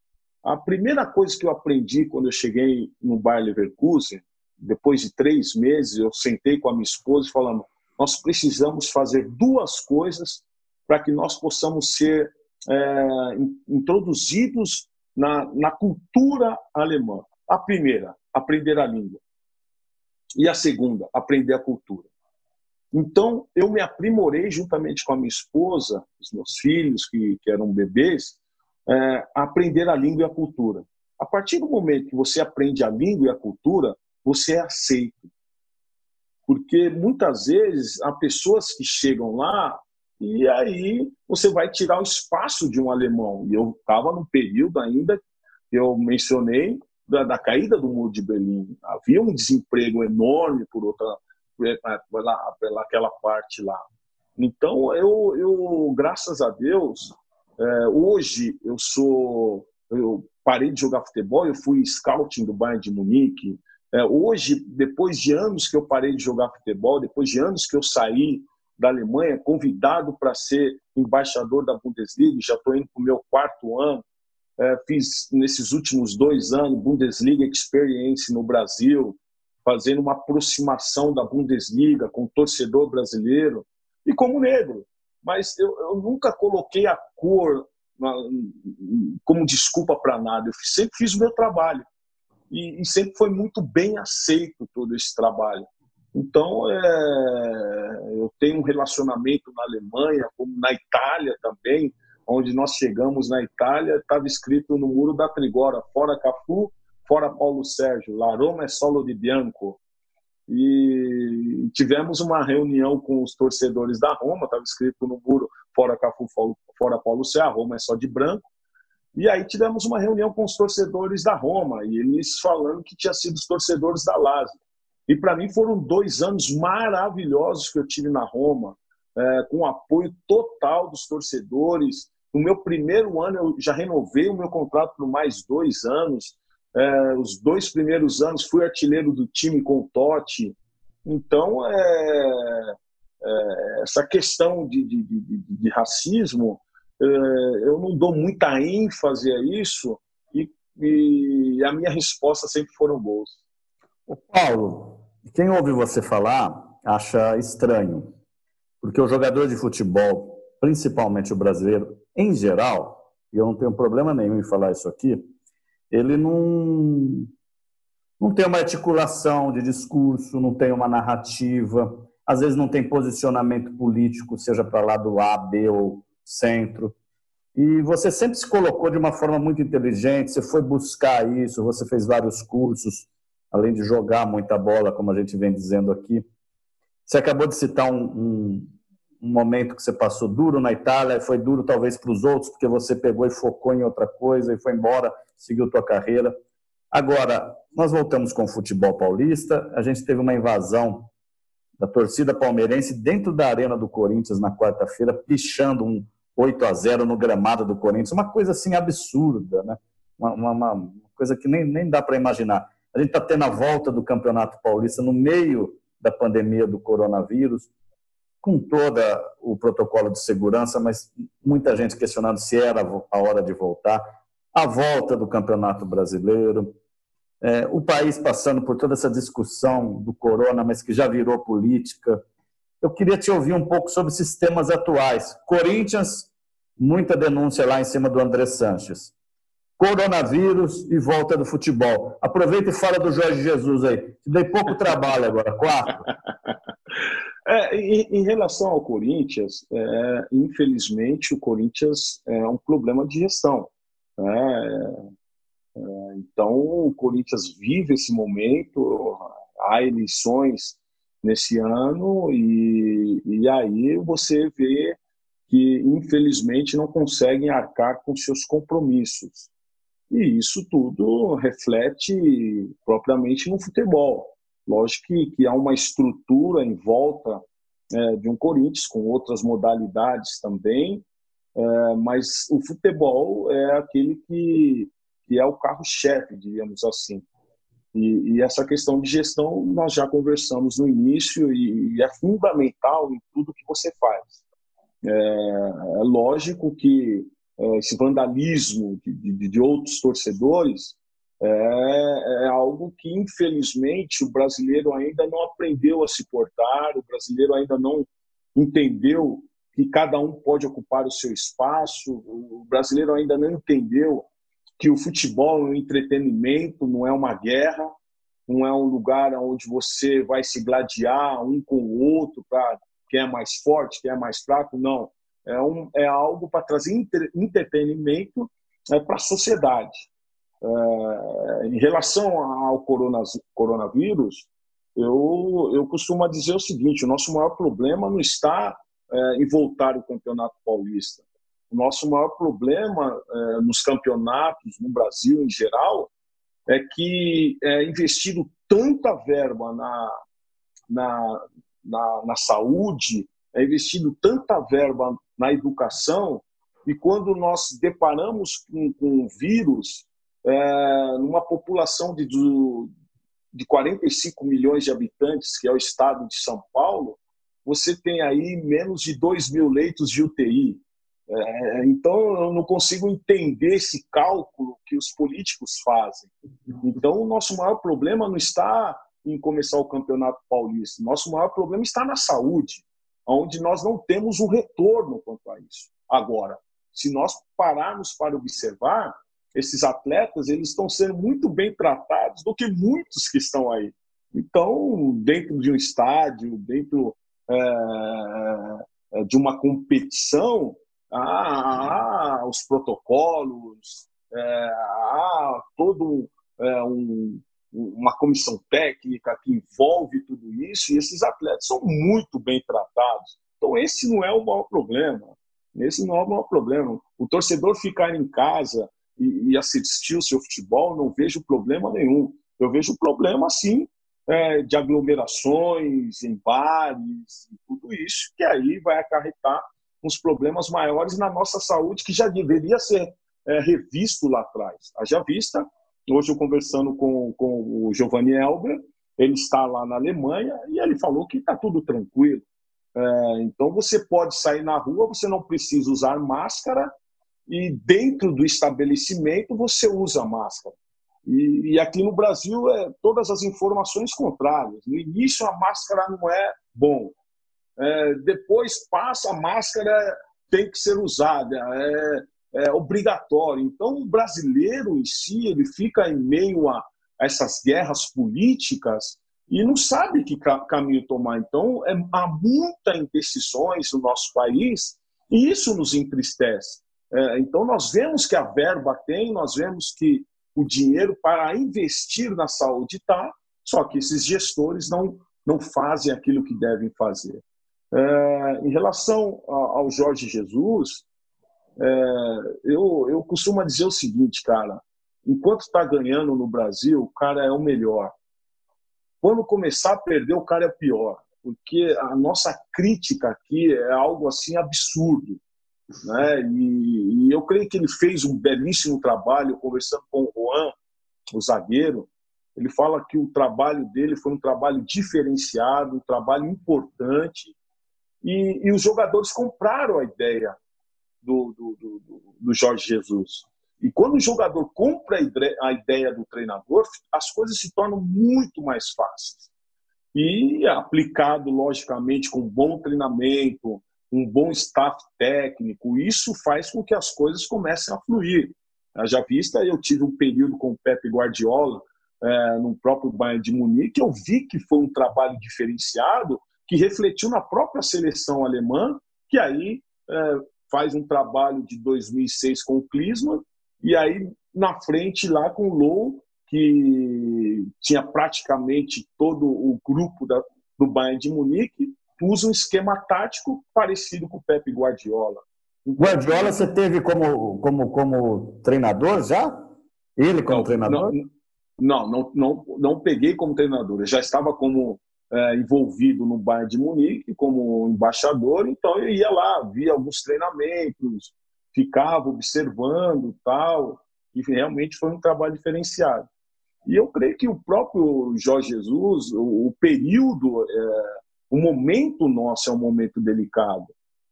A primeira coisa que eu aprendi quando eu cheguei no Bayer Leverkusen, depois de três meses, eu sentei com a minha esposa e falamos: nós precisamos fazer duas coisas para que nós possamos ser é, introduzidos na, na cultura alemã. A primeira, aprender a língua. E a segunda, aprender a cultura. Então, eu me aprimorei juntamente com a minha esposa, os meus filhos, que, que eram bebês, é, a aprender a língua e a cultura. A partir do momento que você aprende a língua e a cultura, você é aceito. Porque muitas vezes há pessoas que chegam lá e aí você vai tirar o espaço de um alemão. E eu estava num período ainda, eu mencionei, da, da, caída do muro de Berlim. Havia um desemprego enorme por outra, pela, pela aquela parte lá. Então, eu, eu graças a Deus, é, hoje eu sou, eu parei de jogar futebol, eu fui scouting do Bayern de Munique. É, hoje, depois de anos que eu parei de jogar futebol, depois de anos que eu saí da Alemanha, convidado para ser embaixador da Bundesliga, já estou indo para o meu quarto ano. É, fiz nesses últimos dois anos Bundesliga Experience no Brasil, fazendo uma aproximação da Bundesliga com o torcedor brasileiro e como negro. Mas eu, eu nunca coloquei a cor na, como desculpa para nada. Eu sempre fiz o meu trabalho e, e sempre foi muito bem aceito todo esse trabalho. Então, é, eu tenho um relacionamento na Alemanha, como na Itália também, onde nós chegamos na Itália, estava escrito no muro da Trigora, fora Cafu, fora Paulo Sérgio, La Roma é solo de Bianco. E tivemos uma reunião com os torcedores da Roma, estava escrito no muro, fora Cafu, fora Paulo Sérgio, a Roma é só de branco. E aí tivemos uma reunião com os torcedores da Roma, e eles falando que tinha sido os torcedores da Lazio. E para mim foram dois anos maravilhosos que eu tive na Roma, é, com apoio total dos torcedores. No meu primeiro ano, eu já renovei o meu contrato por mais dois anos. É, os dois primeiros anos fui artilheiro do time com o Totti. Então, é, é essa questão de, de, de, de racismo, é, eu não dou muita ênfase a isso e, e a minha resposta sempre foram boas. O Paulo, quem ouve você falar acha estranho, porque o jogador de futebol, principalmente o brasileiro, em geral, e eu não tenho problema nenhum em falar isso aqui, ele não, não tem uma articulação de discurso, não tem uma narrativa, às vezes não tem posicionamento político, seja para lá do A, B ou centro. E você sempre se colocou de uma forma muito inteligente, você foi buscar isso, você fez vários cursos, além de jogar muita bola, como a gente vem dizendo aqui. Você acabou de citar um, um, um momento que você passou duro na Itália, foi duro talvez para os outros, porque você pegou e focou em outra coisa e foi embora, seguiu tua carreira. Agora, nós voltamos com o futebol paulista, a gente teve uma invasão da torcida palmeirense dentro da arena do Corinthians na quarta-feira, pichando um 8 a 0 no gramado do Corinthians, uma coisa assim absurda, né? uma, uma, uma coisa que nem, nem dá para imaginar. A gente está tendo a volta do Campeonato Paulista no meio da pandemia do coronavírus, com todo o protocolo de segurança, mas muita gente questionando se era a hora de voltar. A volta do Campeonato Brasileiro, é, o país passando por toda essa discussão do corona, mas que já virou política. Eu queria te ouvir um pouco sobre sistemas atuais. Corinthians, muita denúncia lá em cima do André Sanches. Coronavírus e volta do futebol. Aproveita e fala do Jorge Jesus aí. Te dei pouco trabalho agora, quatro. É, em, em, relação ao Corinthians, é, infelizmente o Corinthians é um problema de gestão. Né? É, então o Corinthians vive esse momento, há eleições nesse ano e, e aí você vê que infelizmente não conseguem arcar com seus compromissos. E isso tudo reflete propriamente no futebol. Lógico que, que há uma estrutura em volta é, de um Corinthians, com outras modalidades também, é, mas o futebol é aquele que, que é o carro-chefe, digamos assim. E, e, essa questão de gestão nós já conversamos no início e, e é fundamental em tudo que você faz. É, é lógico que esse vandalismo de, de, de outros torcedores é, é, algo que, infelizmente, o brasileiro ainda não aprendeu a se portar, o brasileiro ainda não entendeu que cada um pode ocupar o seu espaço, o brasileiro ainda não entendeu que o futebol é um entretenimento, não é uma guerra, não é um lugar onde você vai se gladiar um com o outro para quem é mais forte, quem é mais fraco, não. É, um, é algo para trazer entretenimento é, para a sociedade. É, em relação ao coronavírus, eu, eu costumo dizer o seguinte: o nosso maior problema não está é, em voltar o Campeonato Paulista. O nosso maior problema é, nos campeonatos, no Brasil em geral, é que é investido tanta verba na, na, na, na saúde, é investido tanta verba na educação, e quando nós deparamos com, com vírus, é, numa população de, de 45 milhões de habitantes, que é o estado de São Paulo, você tem aí menos de 2 mil leitos de UTI. É, então, eu não consigo entender esse cálculo que os políticos fazem. Então, o nosso maior problema não está em começar o Campeonato Paulista. Nosso maior problema está na saúde, onde nós não temos um retorno quanto a isso. Agora, se nós pararmos para observar, esses atletas eles estão sendo muito bem tratados do que muitos que estão aí. Então, dentro de um estádio, dentro é, de uma competição, há, há os protocolos, é, há todo é, um, uma comissão técnica que envolve tudo isso, e esses atletas são muito bem tratados. Então, esse não é o maior problema. Esse não é o maior problema. O torcedor ficar em casa e, e assistir o seu futebol, não vejo problema nenhum. Eu vejo problema, sim, é, de aglomerações em bares tudo isso, que aí vai acarretar uns problemas maiores na nossa saúde, que já deveria ser é, revisto lá atrás. Haja vista, hoje eu conversando com, com o Giovanni Elber, ele está lá na Alemanha e ele falou que está tudo tranquilo. É, então você pode sair na rua, você não precisa usar máscara e dentro do estabelecimento você usa máscara. E, e, aqui no Brasil é todas as informações contrárias. No início a máscara não é bom, é, depois passa a máscara tem que ser usada, é, é, obrigatório. Então o brasileiro em si ele fica em meio a, essas guerras políticas e não sabe que caminho tomar. Então é, há muitas indecisões no nosso país e isso nos entristece. É, então, nós vemos que a verba tem, nós vemos que o dinheiro para investir na saúde está, só que esses gestores não, não fazem aquilo que devem fazer. É, em relação ao Jorge Jesus, eu, eu costumo dizer o seguinte, cara: enquanto está ganhando no Brasil, o cara é o melhor. Quando começar a perder, o cara é pior, porque a nossa crítica aqui é algo assim absurdo. Né? E, e, eu creio que ele fez um belíssimo trabalho conversando com o Juan, o zagueiro. Ele fala que o trabalho dele foi um trabalho diferenciado, um trabalho importante. E, e os jogadores compraram a ideia do, do, do, do, Jorge Jesus. E quando o jogador compra a ideia do treinador, as coisas se tornam muito mais fáceis. e aplicado, logicamente, com bom treinamento, um bom staff técnico, isso faz com que as coisas comecem a fluir. Já vista, eu tive um período com o Pepe Guardiola, é, no próprio Bayern de Munique, eu vi que foi um trabalho diferenciado que refletiu na própria seleção alemã, que aí é, faz um trabalho de 2006 com o Klinsmann, e aí na frente lá com o Low, que tinha praticamente todo o grupo da, do Bayern de Munique, usa um esquema tático parecido com o Pepe Guardiola. Guardiola você teve como, como, como treinador já? Ele como não, treinador? Não, não, não, não, peguei como treinador. Eu já estava como é, envolvido no Bayern de Munique, como embaixador, então eu ia lá, via alguns treinamentos, ficava observando tal, e realmente foi um trabalho diferenciado. E eu creio que o próprio Jorge Jesus, o, o período, é, o momento nosso é um momento delicado.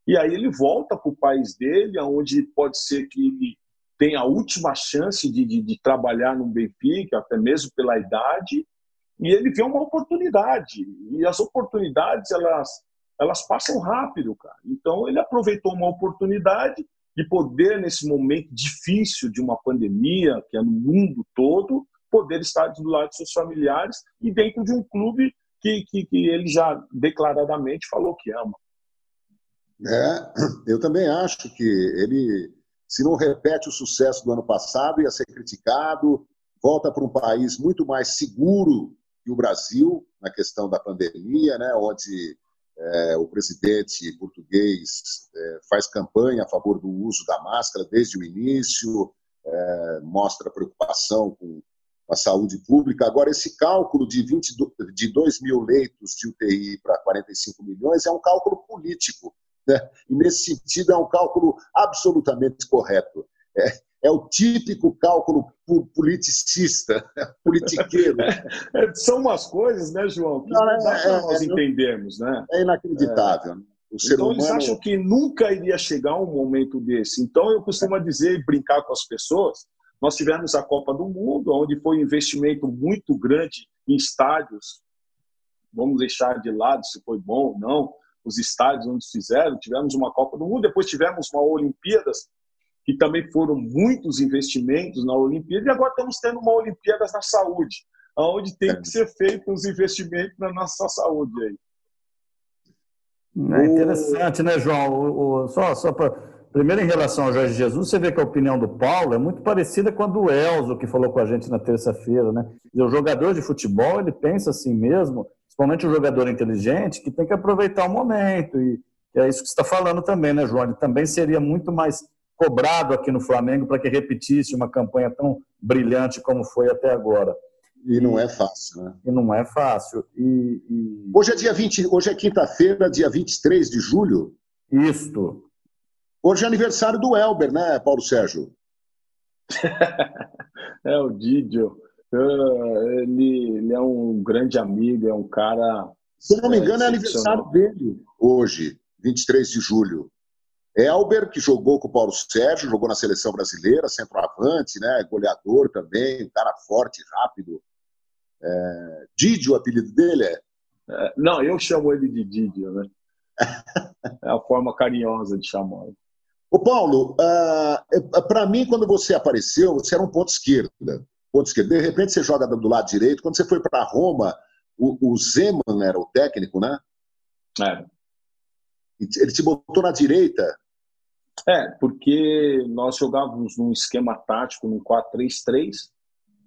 E aí ele volta para o país dele, onde pode ser que ele tenha a última chance de, de, de trabalhar no Benfica, até mesmo pela idade, e ele vê uma oportunidade. E as oportunidades, elas, elas passam rápido, cara. Então ele aproveitou uma oportunidade de poder, nesse momento difícil de uma pandemia, que é no mundo todo, poder estar do lado de seus familiares e dentro de um clube que, que, que ele já declaradamente falou que ama. É, eu também acho que ele, se não repete o sucesso do ano passado, ia ser criticado, volta para um país muito mais seguro que o Brasil na questão da pandemia, né, onde é, o presidente português é, faz campanha a favor do uso da máscara desde o início, é, mostra preocupação com a saúde pública. Agora, esse cálculo de, 20, de 2 mil leitos de UTI para 45 milhões é um cálculo político. Né? E, nesse sentido, é um cálculo absolutamente correto. É, é o típico cálculo politicista, politiqueiro. É, são umas coisas, né, João, que não, não dá para é, nós é, entendermos. Né? É inacreditável. Né? então, humano... eles acham que nunca iria chegar um momento desse. Então, eu costumo dizer e brincar com as pessoas nós tivemos a Copa do Mundo, onde foi um investimento muito grande em estádios. Vamos deixar de lado se foi bom ou não, os estádios onde fizeram. Tivemos uma Copa do Mundo, depois tivemos uma Olimpíadas, que também foram muitos investimentos na Olimpíada, e agora estamos tendo uma Olimpíadas na saúde, onde tem que ser feito os investimentos na nossa saúde aí. É interessante, né, João? O, o, só só para Primeiro, em relação ao Jorge Jesus, você vê que a opinião do Paulo é muito parecida com a do Elzo, que falou com a gente na terça-feira. Né? O jogador de futebol, ele pensa assim mesmo, principalmente o jogador inteligente, que tem que aproveitar o momento. E é isso que você está falando também, né, João? Ele também seria muito mais cobrado aqui no Flamengo para que repetisse uma campanha tão brilhante como foi até agora. E não é fácil, né? E não é fácil. E, e... Hoje é dia 20, hoje é quinta-feira, dia 23 de julho. Isto. Hoje é aniversário do Elber, né, Paulo Sérgio? é o Didio. É, ele, ele, é um grande amigo, é um cara. Se não me engano, é, é aniversário dele hoje, 23 de julho. Elber, que jogou com o Paulo Sérgio, jogou na seleção brasileira, centroavante, né, goleador também, um cara forte, rápido. É... Didio, o apelido dele é? é? Não, eu chamo ele de Didio, né? é a forma carinhosa de chamar ele. Ô Paulo, uh, ah, é, para mim, quando você apareceu, você era um ponto esquerdo. Ponto esquerdo. De repente você joga do lado direito. Quando você foi para Roma, o, o Zeman era o técnico, né? É. Ele te botou na direita. É, porque nós jogávamos num esquema tático, num 4-3-3,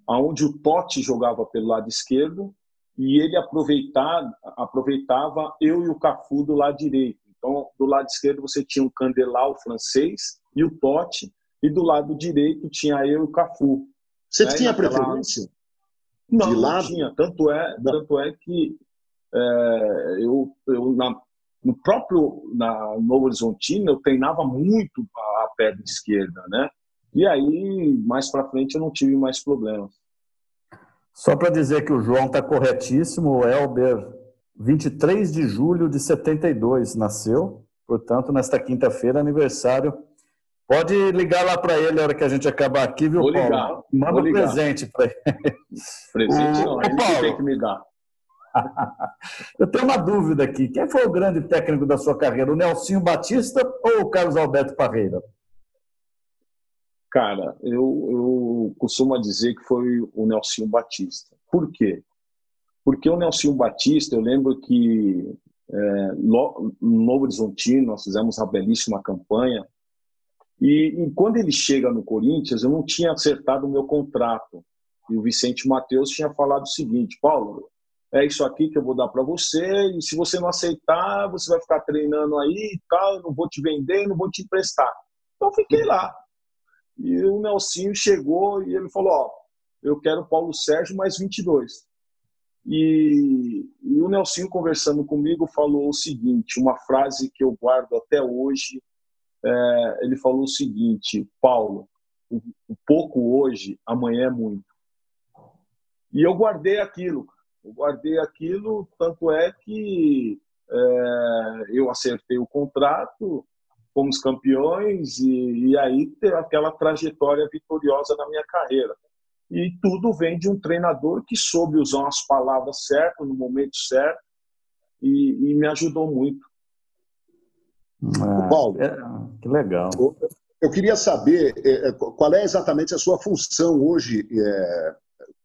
onde o Totti jogava pelo lado esquerdo e ele aproveitava, aproveitava eu e o Cafu do lado direito. Então, do lado esquerdo você tinha o Candelau, o francês, e o Totti, e do lado direito tinha eu e o Cafu. Você né? tinha preferência? Não, de lado? não tinha. Tanto é, não. tanto é que é, eu, eu na, no próprio na Novo Horizontino eu treinava muito a, a perna esquerda, né? E aí, mais para frente, eu não tive mais problemas. Só para dizer que o João está corretíssimo, o Elber 23 de julho de 72 nasceu, portanto, nesta quinta-feira, aniversário. Pode ligar lá para ele na hora que a gente acabar aqui, viu, Vou Paulo? Ligar. Manda um presente para ele. Presente não, ele Paulo, tem que me dar. Eu tenho uma dúvida aqui. Quem foi o grande técnico da sua carreira, o Nelsinho Batista ou o Carlos Alberto Parreira? Cara, eu, eu costumo dizer que foi o Nelsinho Batista. Por quê? Porque o Nelsinho Batista, eu lembro que é, no Novo Horizontino nós fizemos uma belíssima campanha e, e, quando ele chega no Corinthians, eu não tinha acertado o meu contrato. E o Vicente Matheus tinha falado o seguinte: Paulo, é isso aqui que eu vou dar para você, e se você não aceitar, você vai ficar treinando aí e tal, não vou te vender, não vou te emprestar. Então fiquei lá. E o Nelsinho chegou e ele falou: Ó, eu quero Paulo Sérgio mais 22. E, e o Nelsinho conversando comigo falou o seguinte, uma frase que eu guardo até hoje. É, ele falou o seguinte: Paulo, o, o pouco hoje, amanhã é muito. E eu guardei aquilo. Eu guardei aquilo, tanto é que é, eu acertei o contrato, fomos campeões e, e aí ter aquela trajetória vitoriosa na minha carreira. E tudo vem de um treinador que soube usar as palavras certas no momento certo e, e me ajudou muito. Ah, Paulo, é, que legal. Eu queria saber é, é, qual é exatamente a sua função hoje é,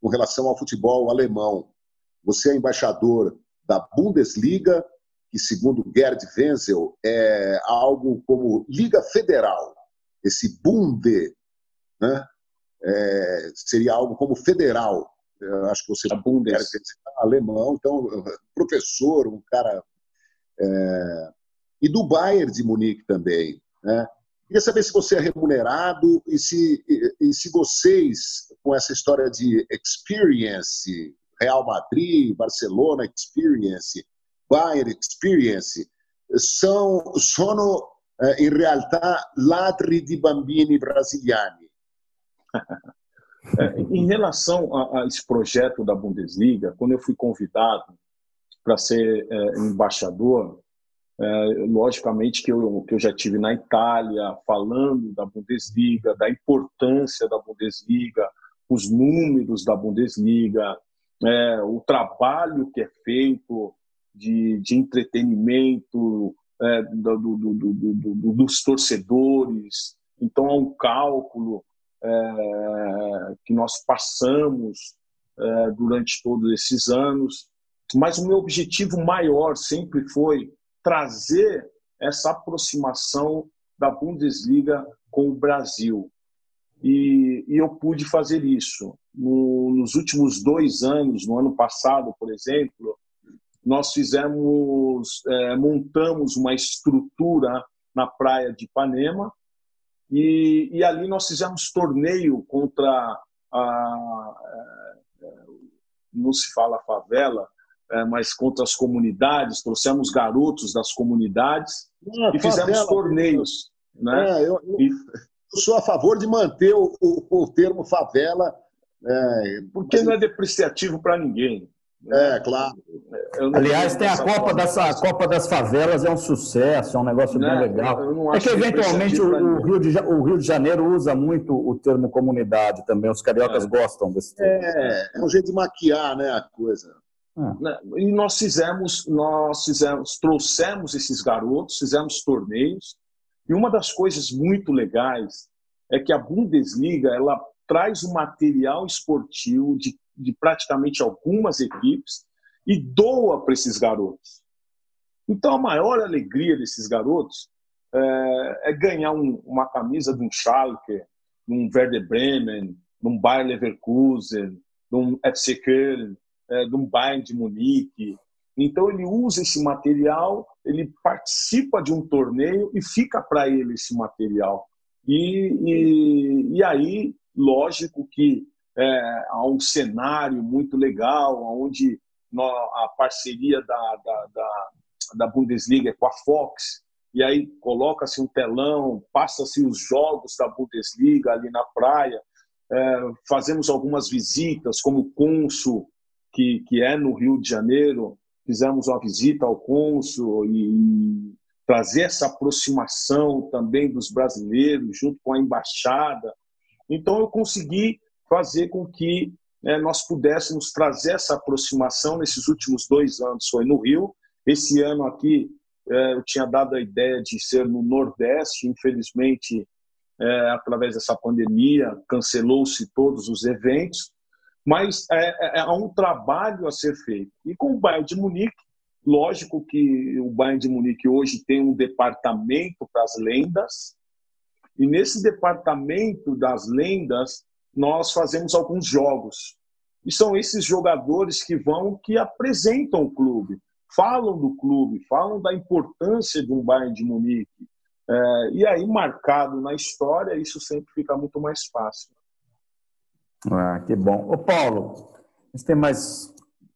com relação ao futebol alemão. Você é embaixador da Bundesliga, que, segundo Gerd Wenzel, é algo como Liga Federal. Esse Bunde né, é, seria algo como federal. Eu acho que você a Bundes. alemão, então, professor, um cara. É, e do Bayern de Munique também. Né? Queria saber se você é remunerado e se, e, e se vocês, com essa história de experience, Real Madrid, Barcelona experience, Bayern experience, são, sono eh, in realtà ladri di bambini brasiliani. É, em relação a, a, esse projeto da Bundesliga, quando eu fui convidado para ser é, embaixador, é, logicamente que eu, que eu já tive na Itália falando da Bundesliga, da importância da Bundesliga, os números da Bundesliga, é, o trabalho que é feito de, de entretenimento é, do, do, do, dos torcedores. Então, há um cálculo é, que nós passamos é, durante todos esses anos. Mas o meu objetivo maior sempre foi trazer essa aproximação da Bundesliga com o Brasil. E, e eu pude fazer isso. No, nos últimos dois anos, no ano passado, por exemplo, nós fizemos, é, montamos uma estrutura na praia de Ipanema e, e ali nós fizemos torneio contra a, a é, não se fala favela, é, mas contra as comunidades, trouxemos garotos das comunidades ah, e fizemos favela, torneios. Né? É, eu, eu, e... eu, sou a favor de manter o, o, o termo favela. É, porque mas... não é depreciativo para ninguém. É, claro. Aliás, tem a Copa, das, a Copa das Favelas, é um sucesso, é um negócio bem legal. É que, eventualmente, o, o, Rio de, o Rio de Janeiro usa muito o termo comunidade também, os cariocas é. gostam desse termo. É, é um jeito de maquiar né, a coisa. É. E nós fizemos, nós fizemos, trouxemos esses garotos, fizemos torneios, e uma das coisas muito legais é que a Bundesliga ela traz um material esportivo de, de praticamente algumas equipes e doa para esses garotos. Então, a maior alegria desses garotos é, é ganhar um, uma camisa de um Schalke, de um Werder Bremen, de um Bayer Leverkusen, de um FC Köln, é, de um Bayern de Munique. Então, ele usa esse material, ele participa de um torneio e fica para ele esse material. E, e, e aí Lógico que é, há um cenário muito legal, onde a parceria da, da, da, da Bundesliga é com a Fox, e aí coloca-se um telão, passa-se os jogos da Bundesliga ali na praia, é, fazemos algumas visitas, como o Consul, que, que é no Rio de Janeiro, fizemos uma visita ao Consul e, e trazer essa aproximação também dos brasileiros junto com a embaixada, então eu consegui fazer com que né, nós pudéssemos trazer essa aproximação nesses últimos dois anos. Foi no Rio, esse ano aqui é, eu tinha dado a ideia de ser no Nordeste, infelizmente, é, através dessa pandemia, cancelou-se todos os eventos, mas é, é, há um trabalho a ser feito. E com o Bayern de Munique, lógico que o Bayern de Munique hoje tem um departamento para as lendas, e nesse departamento das lendas, nós fazemos alguns jogos. E são esses jogadores que vão, que apresentam o clube, falam do clube, falam da importância de um Bayern de Munique. É, e aí, marcado na história, isso sempre fica muito mais fácil. Ah, que bom. Ô, Paulo, a gente tem mais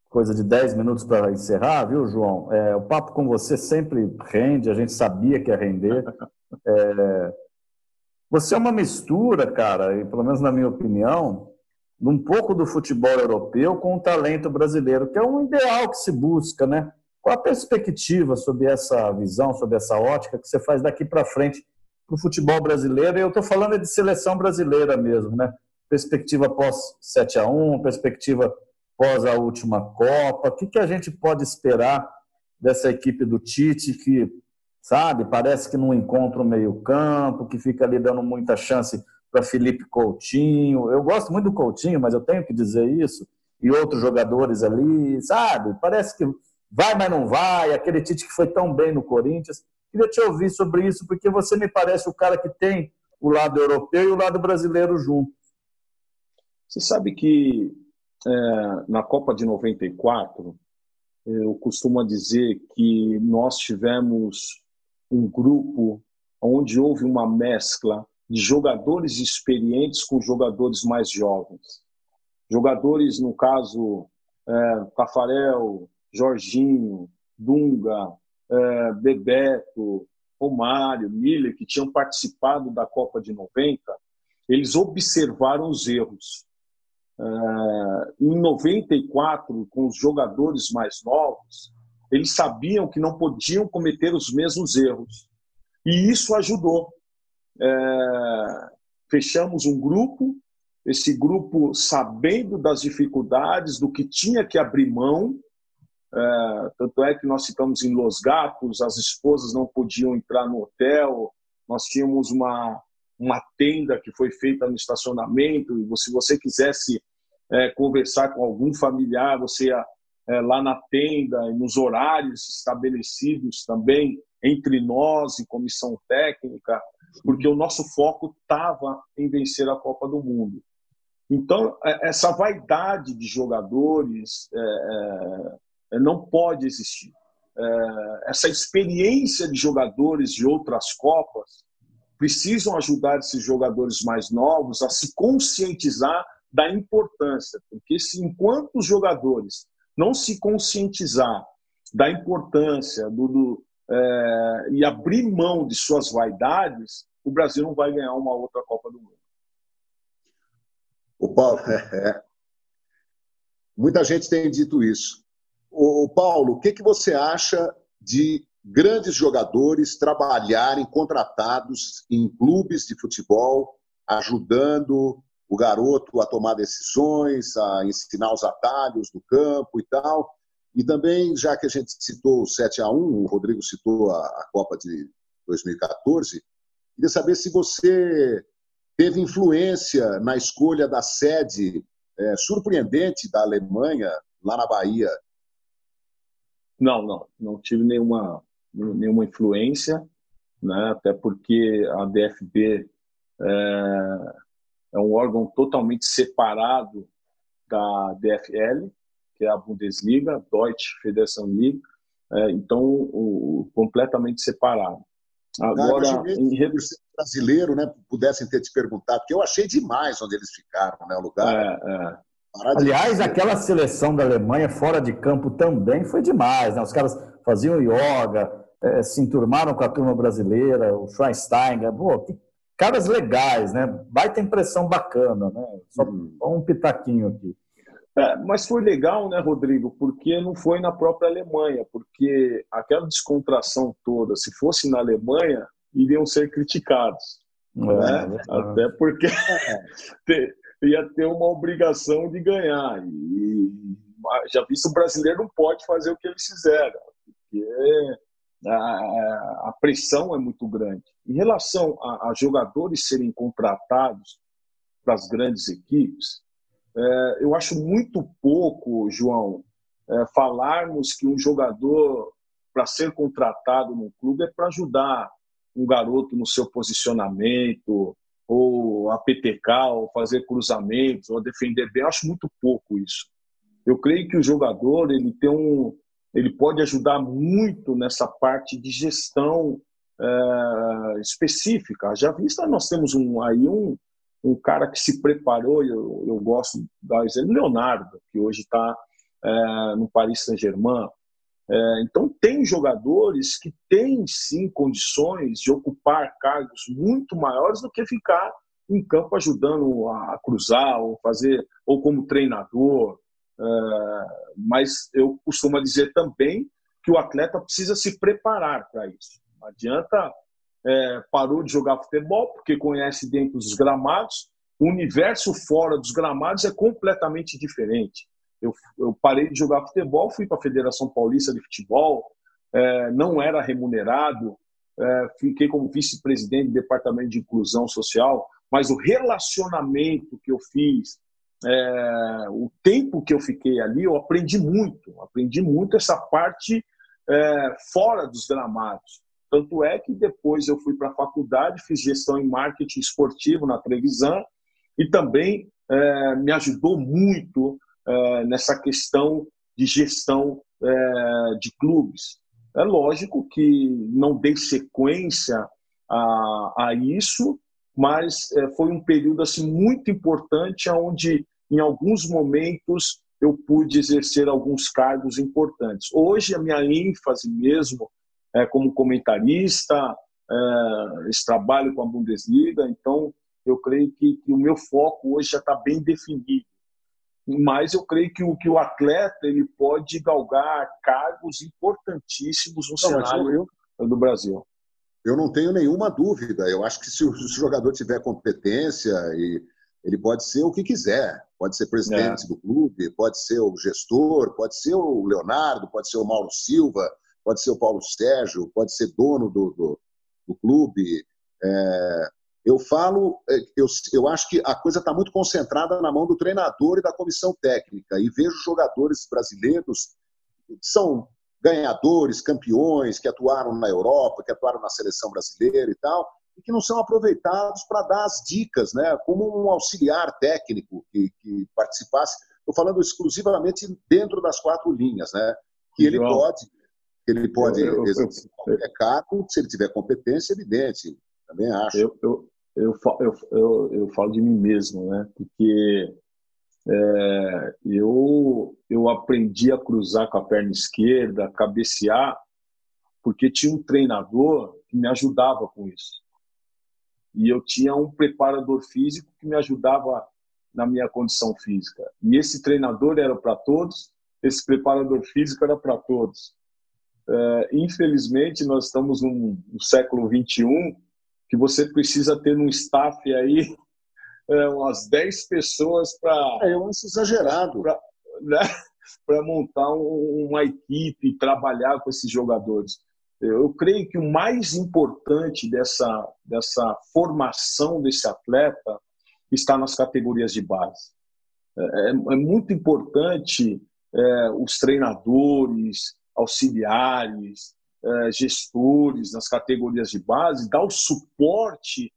coisa de 10 minutos para encerrar, viu, João? É, o papo com você sempre rende, a gente sabia que ia render. É, você é uma mistura, cara, e pelo menos na minha opinião, de um pouco do futebol europeu com o talento brasileiro, que é um ideal que se busca, né? Qual a perspectiva sobre essa visão, sobre essa ótica que você faz daqui para frente para o futebol brasileiro? E eu estou falando de seleção brasileira mesmo, né? Perspectiva pós 7 a 1 perspectiva pós a última Copa. O que, que a gente pode esperar dessa equipe do Tite que sabe? Parece que não encontra o meio-campo, que fica ali dando muita chance para Felipe Coutinho. Eu gosto muito do Coutinho, mas eu tenho que dizer isso. E outros jogadores ali, sabe? Parece que vai, mas não vai. Aquele Tite que foi tão bem no Corinthians. Queria te ouvir sobre isso, porque você me parece o cara que tem o lado europeu e o lado brasileiro junto. Você sabe que é, na Copa de 94, eu costumo dizer que nós tivemos um grupo onde houve uma mescla de jogadores experientes com jogadores mais jovens. Jogadores, no caso, é, Jorginho, Dunga, é, Bebeto, Romário, Miller, que tinham participado da Copa de 90, eles observaram os erros. Em 94, com os jogadores mais novos, eles sabiam que não podiam cometer os mesmos erros. E isso ajudou. É, fechamos um grupo, esse grupo sabendo das dificuldades, do que tinha que abrir mão. É, tanto é que nós ficamos em Los Gatos, as esposas não podiam entrar no hotel, nós tínhamos uma, uma tenda que foi feita no estacionamento, e se você quisesse é, conversar com algum familiar, você ia é, lá na tenda nos horários estabelecidos também entre nós e comissão técnica, porque o nosso foco estava em vencer a Copa do Mundo. Então, é, essa vaidade de jogadores é, é, não pode existir. É, essa experiência de jogadores de outras Copas precisam ajudar esses jogadores mais novos a se conscientizar da importância, porque se enquanto os jogadores não se conscientizar da importância do, do é, e abrir mão de suas vaidades, o Brasil não vai ganhar uma outra Copa do Mundo. O Paulo, é, é. muita gente tem dito isso. O, Paulo, o que, que você acha de grandes jogadores trabalharem contratados em clubes de futebol, ajudando o garoto a tomar decisões, a ensinar os atalhos do campo e tal. E também, já que a gente citou o 7 a 1 o Rodrigo citou a, a Copa de 2014, queria saber se você teve influência na escolha da sede é, surpreendente da Alemanha lá na Bahia. Não, não, não tive nenhuma, nenhuma influência, né? até porque a DFB é, é um órgão totalmente separado da DFL, que é a Bundesliga, Deutsche Federation League, é, então o, completamente separado. Agora, ah, em brasileiro, né, pudessem ter te perguntado, porque eu achei demais onde eles ficaram, né, o lugar. É, é. Aliás, aquela seleção da Alemanha fora de campo também foi demais. Né? Os caras faziam yoga, é, se enturmaram com a turma brasileira, o Schweinsteiger. Pô, que caras legais, né? Baita impressão bacana, né? Só hum. um pitaquinho aqui. É, mas foi legal, né, Rodrigo? Porque não foi na própria Alemanha, porque aquela descontração toda, se fosse na Alemanha, iriam ser criticados. É, né? É Até porque ia ter uma obrigação de ganhar. E já visto o brasileiro não pode fazer o que eles fizeram, porque a, pressão é muito grande. Em relação a, a jogadores serem contratados para as grandes equipes, é, eu acho muito pouco, João, é, falarmos que um jogador para ser contratado no clube é para ajudar um garoto no seu posicionamento, ou a PTK, ou fazer cruzamentos, ou defender bem. Eu acho muito pouco isso. Eu creio que o jogador ele tem um, ele pode ajudar muito nessa parte de gestão é, específica. Já vista, nós temos um, aí um, um cara que se preparou, eu, eu gosto da exemplo, Leonardo, que hoje está é, no Paris Saint-Germain. É, então, tem jogadores que têm sim condições de ocupar cargos muito maiores do que ficar em campo ajudando a cruzar ou fazer, ou como treinador. É, mas eu costumo dizer também que o atleta precisa se preparar para isso. Não adianta é, parou de jogar futebol porque conhece dentro dos gramados. O universo fora dos gramados é completamente diferente. Eu, eu parei de jogar futebol, fui para a Federação Paulista de Futebol, é, não era remunerado, é, fiquei como vice-presidente do Departamento de Inclusão Social, mas o relacionamento que eu fiz, é, o tempo que eu fiquei ali, eu aprendi muito, aprendi muito essa parte é, fora dos gramados. Tanto é que depois eu fui para a faculdade, fiz gestão em marketing esportivo na Trevisan e também é, me ajudou muito é, nessa questão de gestão é, de clubes. É lógico que não dei sequência a, a isso, mas é, foi um período assim muito importante onde em alguns momentos eu pude exercer alguns cargos importantes. Hoje a minha ênfase mesmo é como comentarista, é, esse trabalho com a Bundesliga, então eu creio que, que o meu foco hoje já está bem definido mas eu creio que o, que o atleta ele pode galgar cargos importantíssimos no não, cenário eu, do Brasil. Eu não tenho nenhuma dúvida. Eu acho que se o, jogador tiver competência, e ele pode ser o que quiser. Pode ser presidente é. do clube, pode ser o gestor, pode ser o Leonardo, pode ser o Mauro Silva, pode ser o Paulo Sérgio, pode ser dono do, do, do clube. É, eu falo, é, eu, eu acho que a coisa está muito concentrada na mão do treinador e da comissão técnica. E vejo jogadores brasileiros que são ganhadores, campeões, que atuaram na Europa, que atuaram na seleção brasileira e tal, e que não são aproveitados para dar as dicas, né? como um auxiliar técnico que, que participasse. Estou falando exclusivamente dentro das quatro linhas, né? que ele pode, ele pode exercer qualquer cargo, se ele tiver competência, evidente. Também acho. Eu, eu, eu, eu, eu, eu falo de mim mesmo, né? Porque é, eu, eu aprendi a cruzar com a perna esquerda, cabecear, porque tinha um treinador que me ajudava com isso. E eu tinha um preparador físico que me ajudava na minha condição física. E esse treinador era para todos, esse preparador físico era para todos. É, infelizmente, nós estamos no, no século 21 que você precisa ter um staff aí é, umas 10 pessoas para. É, eu acho exagerado. Para né, montar um, uma equipe e trabalhar com esses jogadores. Eu creio que o mais importante dessa, dessa formação desse atleta está nas categorias de base. É, é, é muito importante é, os treinadores, auxiliares, eh, gestores nas categorias de base, dar o suporte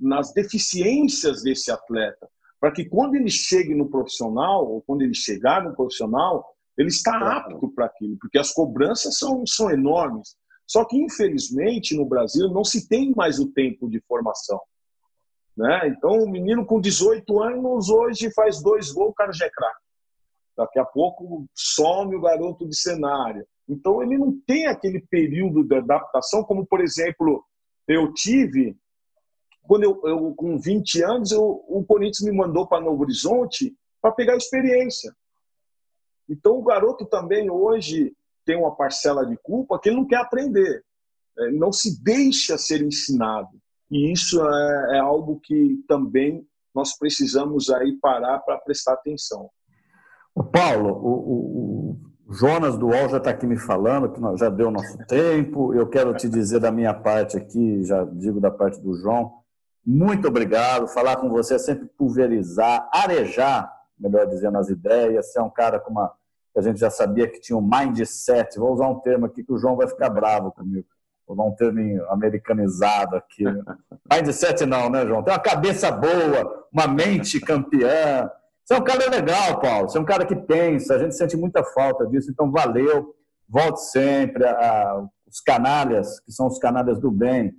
nas deficiências desse atleta, para que quando ele chegue no profissional, ou quando ele chegar no profissional, ele está apto para aquilo, porque as cobranças são, são enormes. Só que, infelizmente, no Brasil não se tem mais o tempo de formação. Né? Então, o menino com 18 anos hoje faz dois gols, o cara já é craque. Daqui a pouco some o garoto de cenário. Então, ele não tem aquele período de adaptação, como, por exemplo, eu tive, quando eu, eu com 20 anos, eu, o Corinthians me mandou para Novo Horizonte para pegar experiência. Então, o garoto também hoje tem uma parcela de culpa que ele não quer aprender, ele não se deixa ser ensinado. E isso é, é algo que também nós precisamos aí parar para prestar atenção. O Paulo, o, o, Jonas do UOL já está aqui me falando que já deu nosso tempo. Eu quero te dizer da minha parte aqui, já digo da parte do João, muito obrigado. Falar com você é sempre pulverizar, arejar, melhor dizendo, as ideias. Você é um cara com uma. a gente já sabia que tinha um mindset. Vou usar um termo aqui que o João vai ficar bravo comigo. Vou usar um termo americanizado aqui. mindset não, né, João? Tem uma cabeça boa, uma mente campeã você é um cara legal, Paulo. Você é um cara que pensa. A gente sente muita falta disso. Então, valeu. Volte sempre. A, a, os canalhas, que são os canalhas do bem.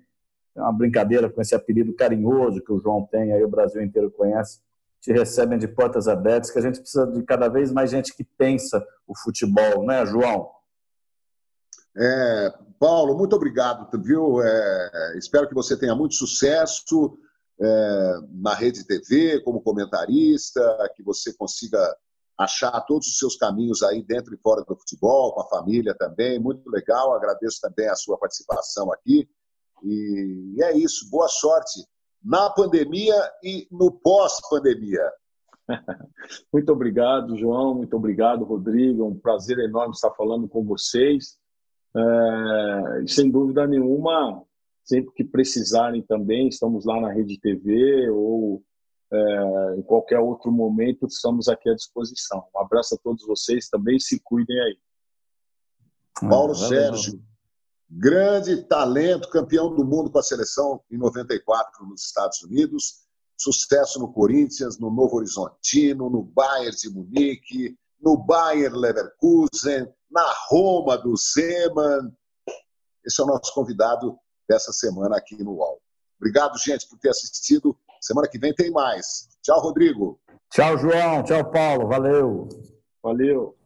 É uma brincadeira com esse apelido carinhoso que o João tem, aí o Brasil inteiro conhece. Te recebem de portas abertas, que a gente precisa de cada vez mais gente que pensa o futebol, né, João? É, Paulo, muito obrigado, viu? É, espero que você tenha muito sucesso é, na rede TV, como comentarista, que você consiga achar todos os seus caminhos aí dentro e fora do futebol, com a família também. Muito legal, agradeço também a sua participação aqui. E é isso, boa sorte na pandemia e no pós-pandemia. Muito obrigado, João. Muito obrigado, Rodrigo. É um prazer enorme estar falando com vocês. É, sem dúvida nenhuma, Sempre que precisarem também, estamos lá na Rede TV ou é, em qualquer outro momento, estamos aqui à disposição. Um abraço a todos vocês também, se cuidem aí. Paulo Sérgio, grande talento, campeão do mundo com a seleção em 94 nos Estados Unidos, sucesso no Corinthians, no Novo Horizontino, no Bayern de Munique, no Bayern Leverkusen, na Roma do Zeman. Esse é o nosso convidado dessa semana aqui no UOL. Obrigado, gente, por ter assistido. Semana que vem tem mais. Tchau, Rodrigo. Tchau, João. Tchau, Paulo. Valeu. Valeu.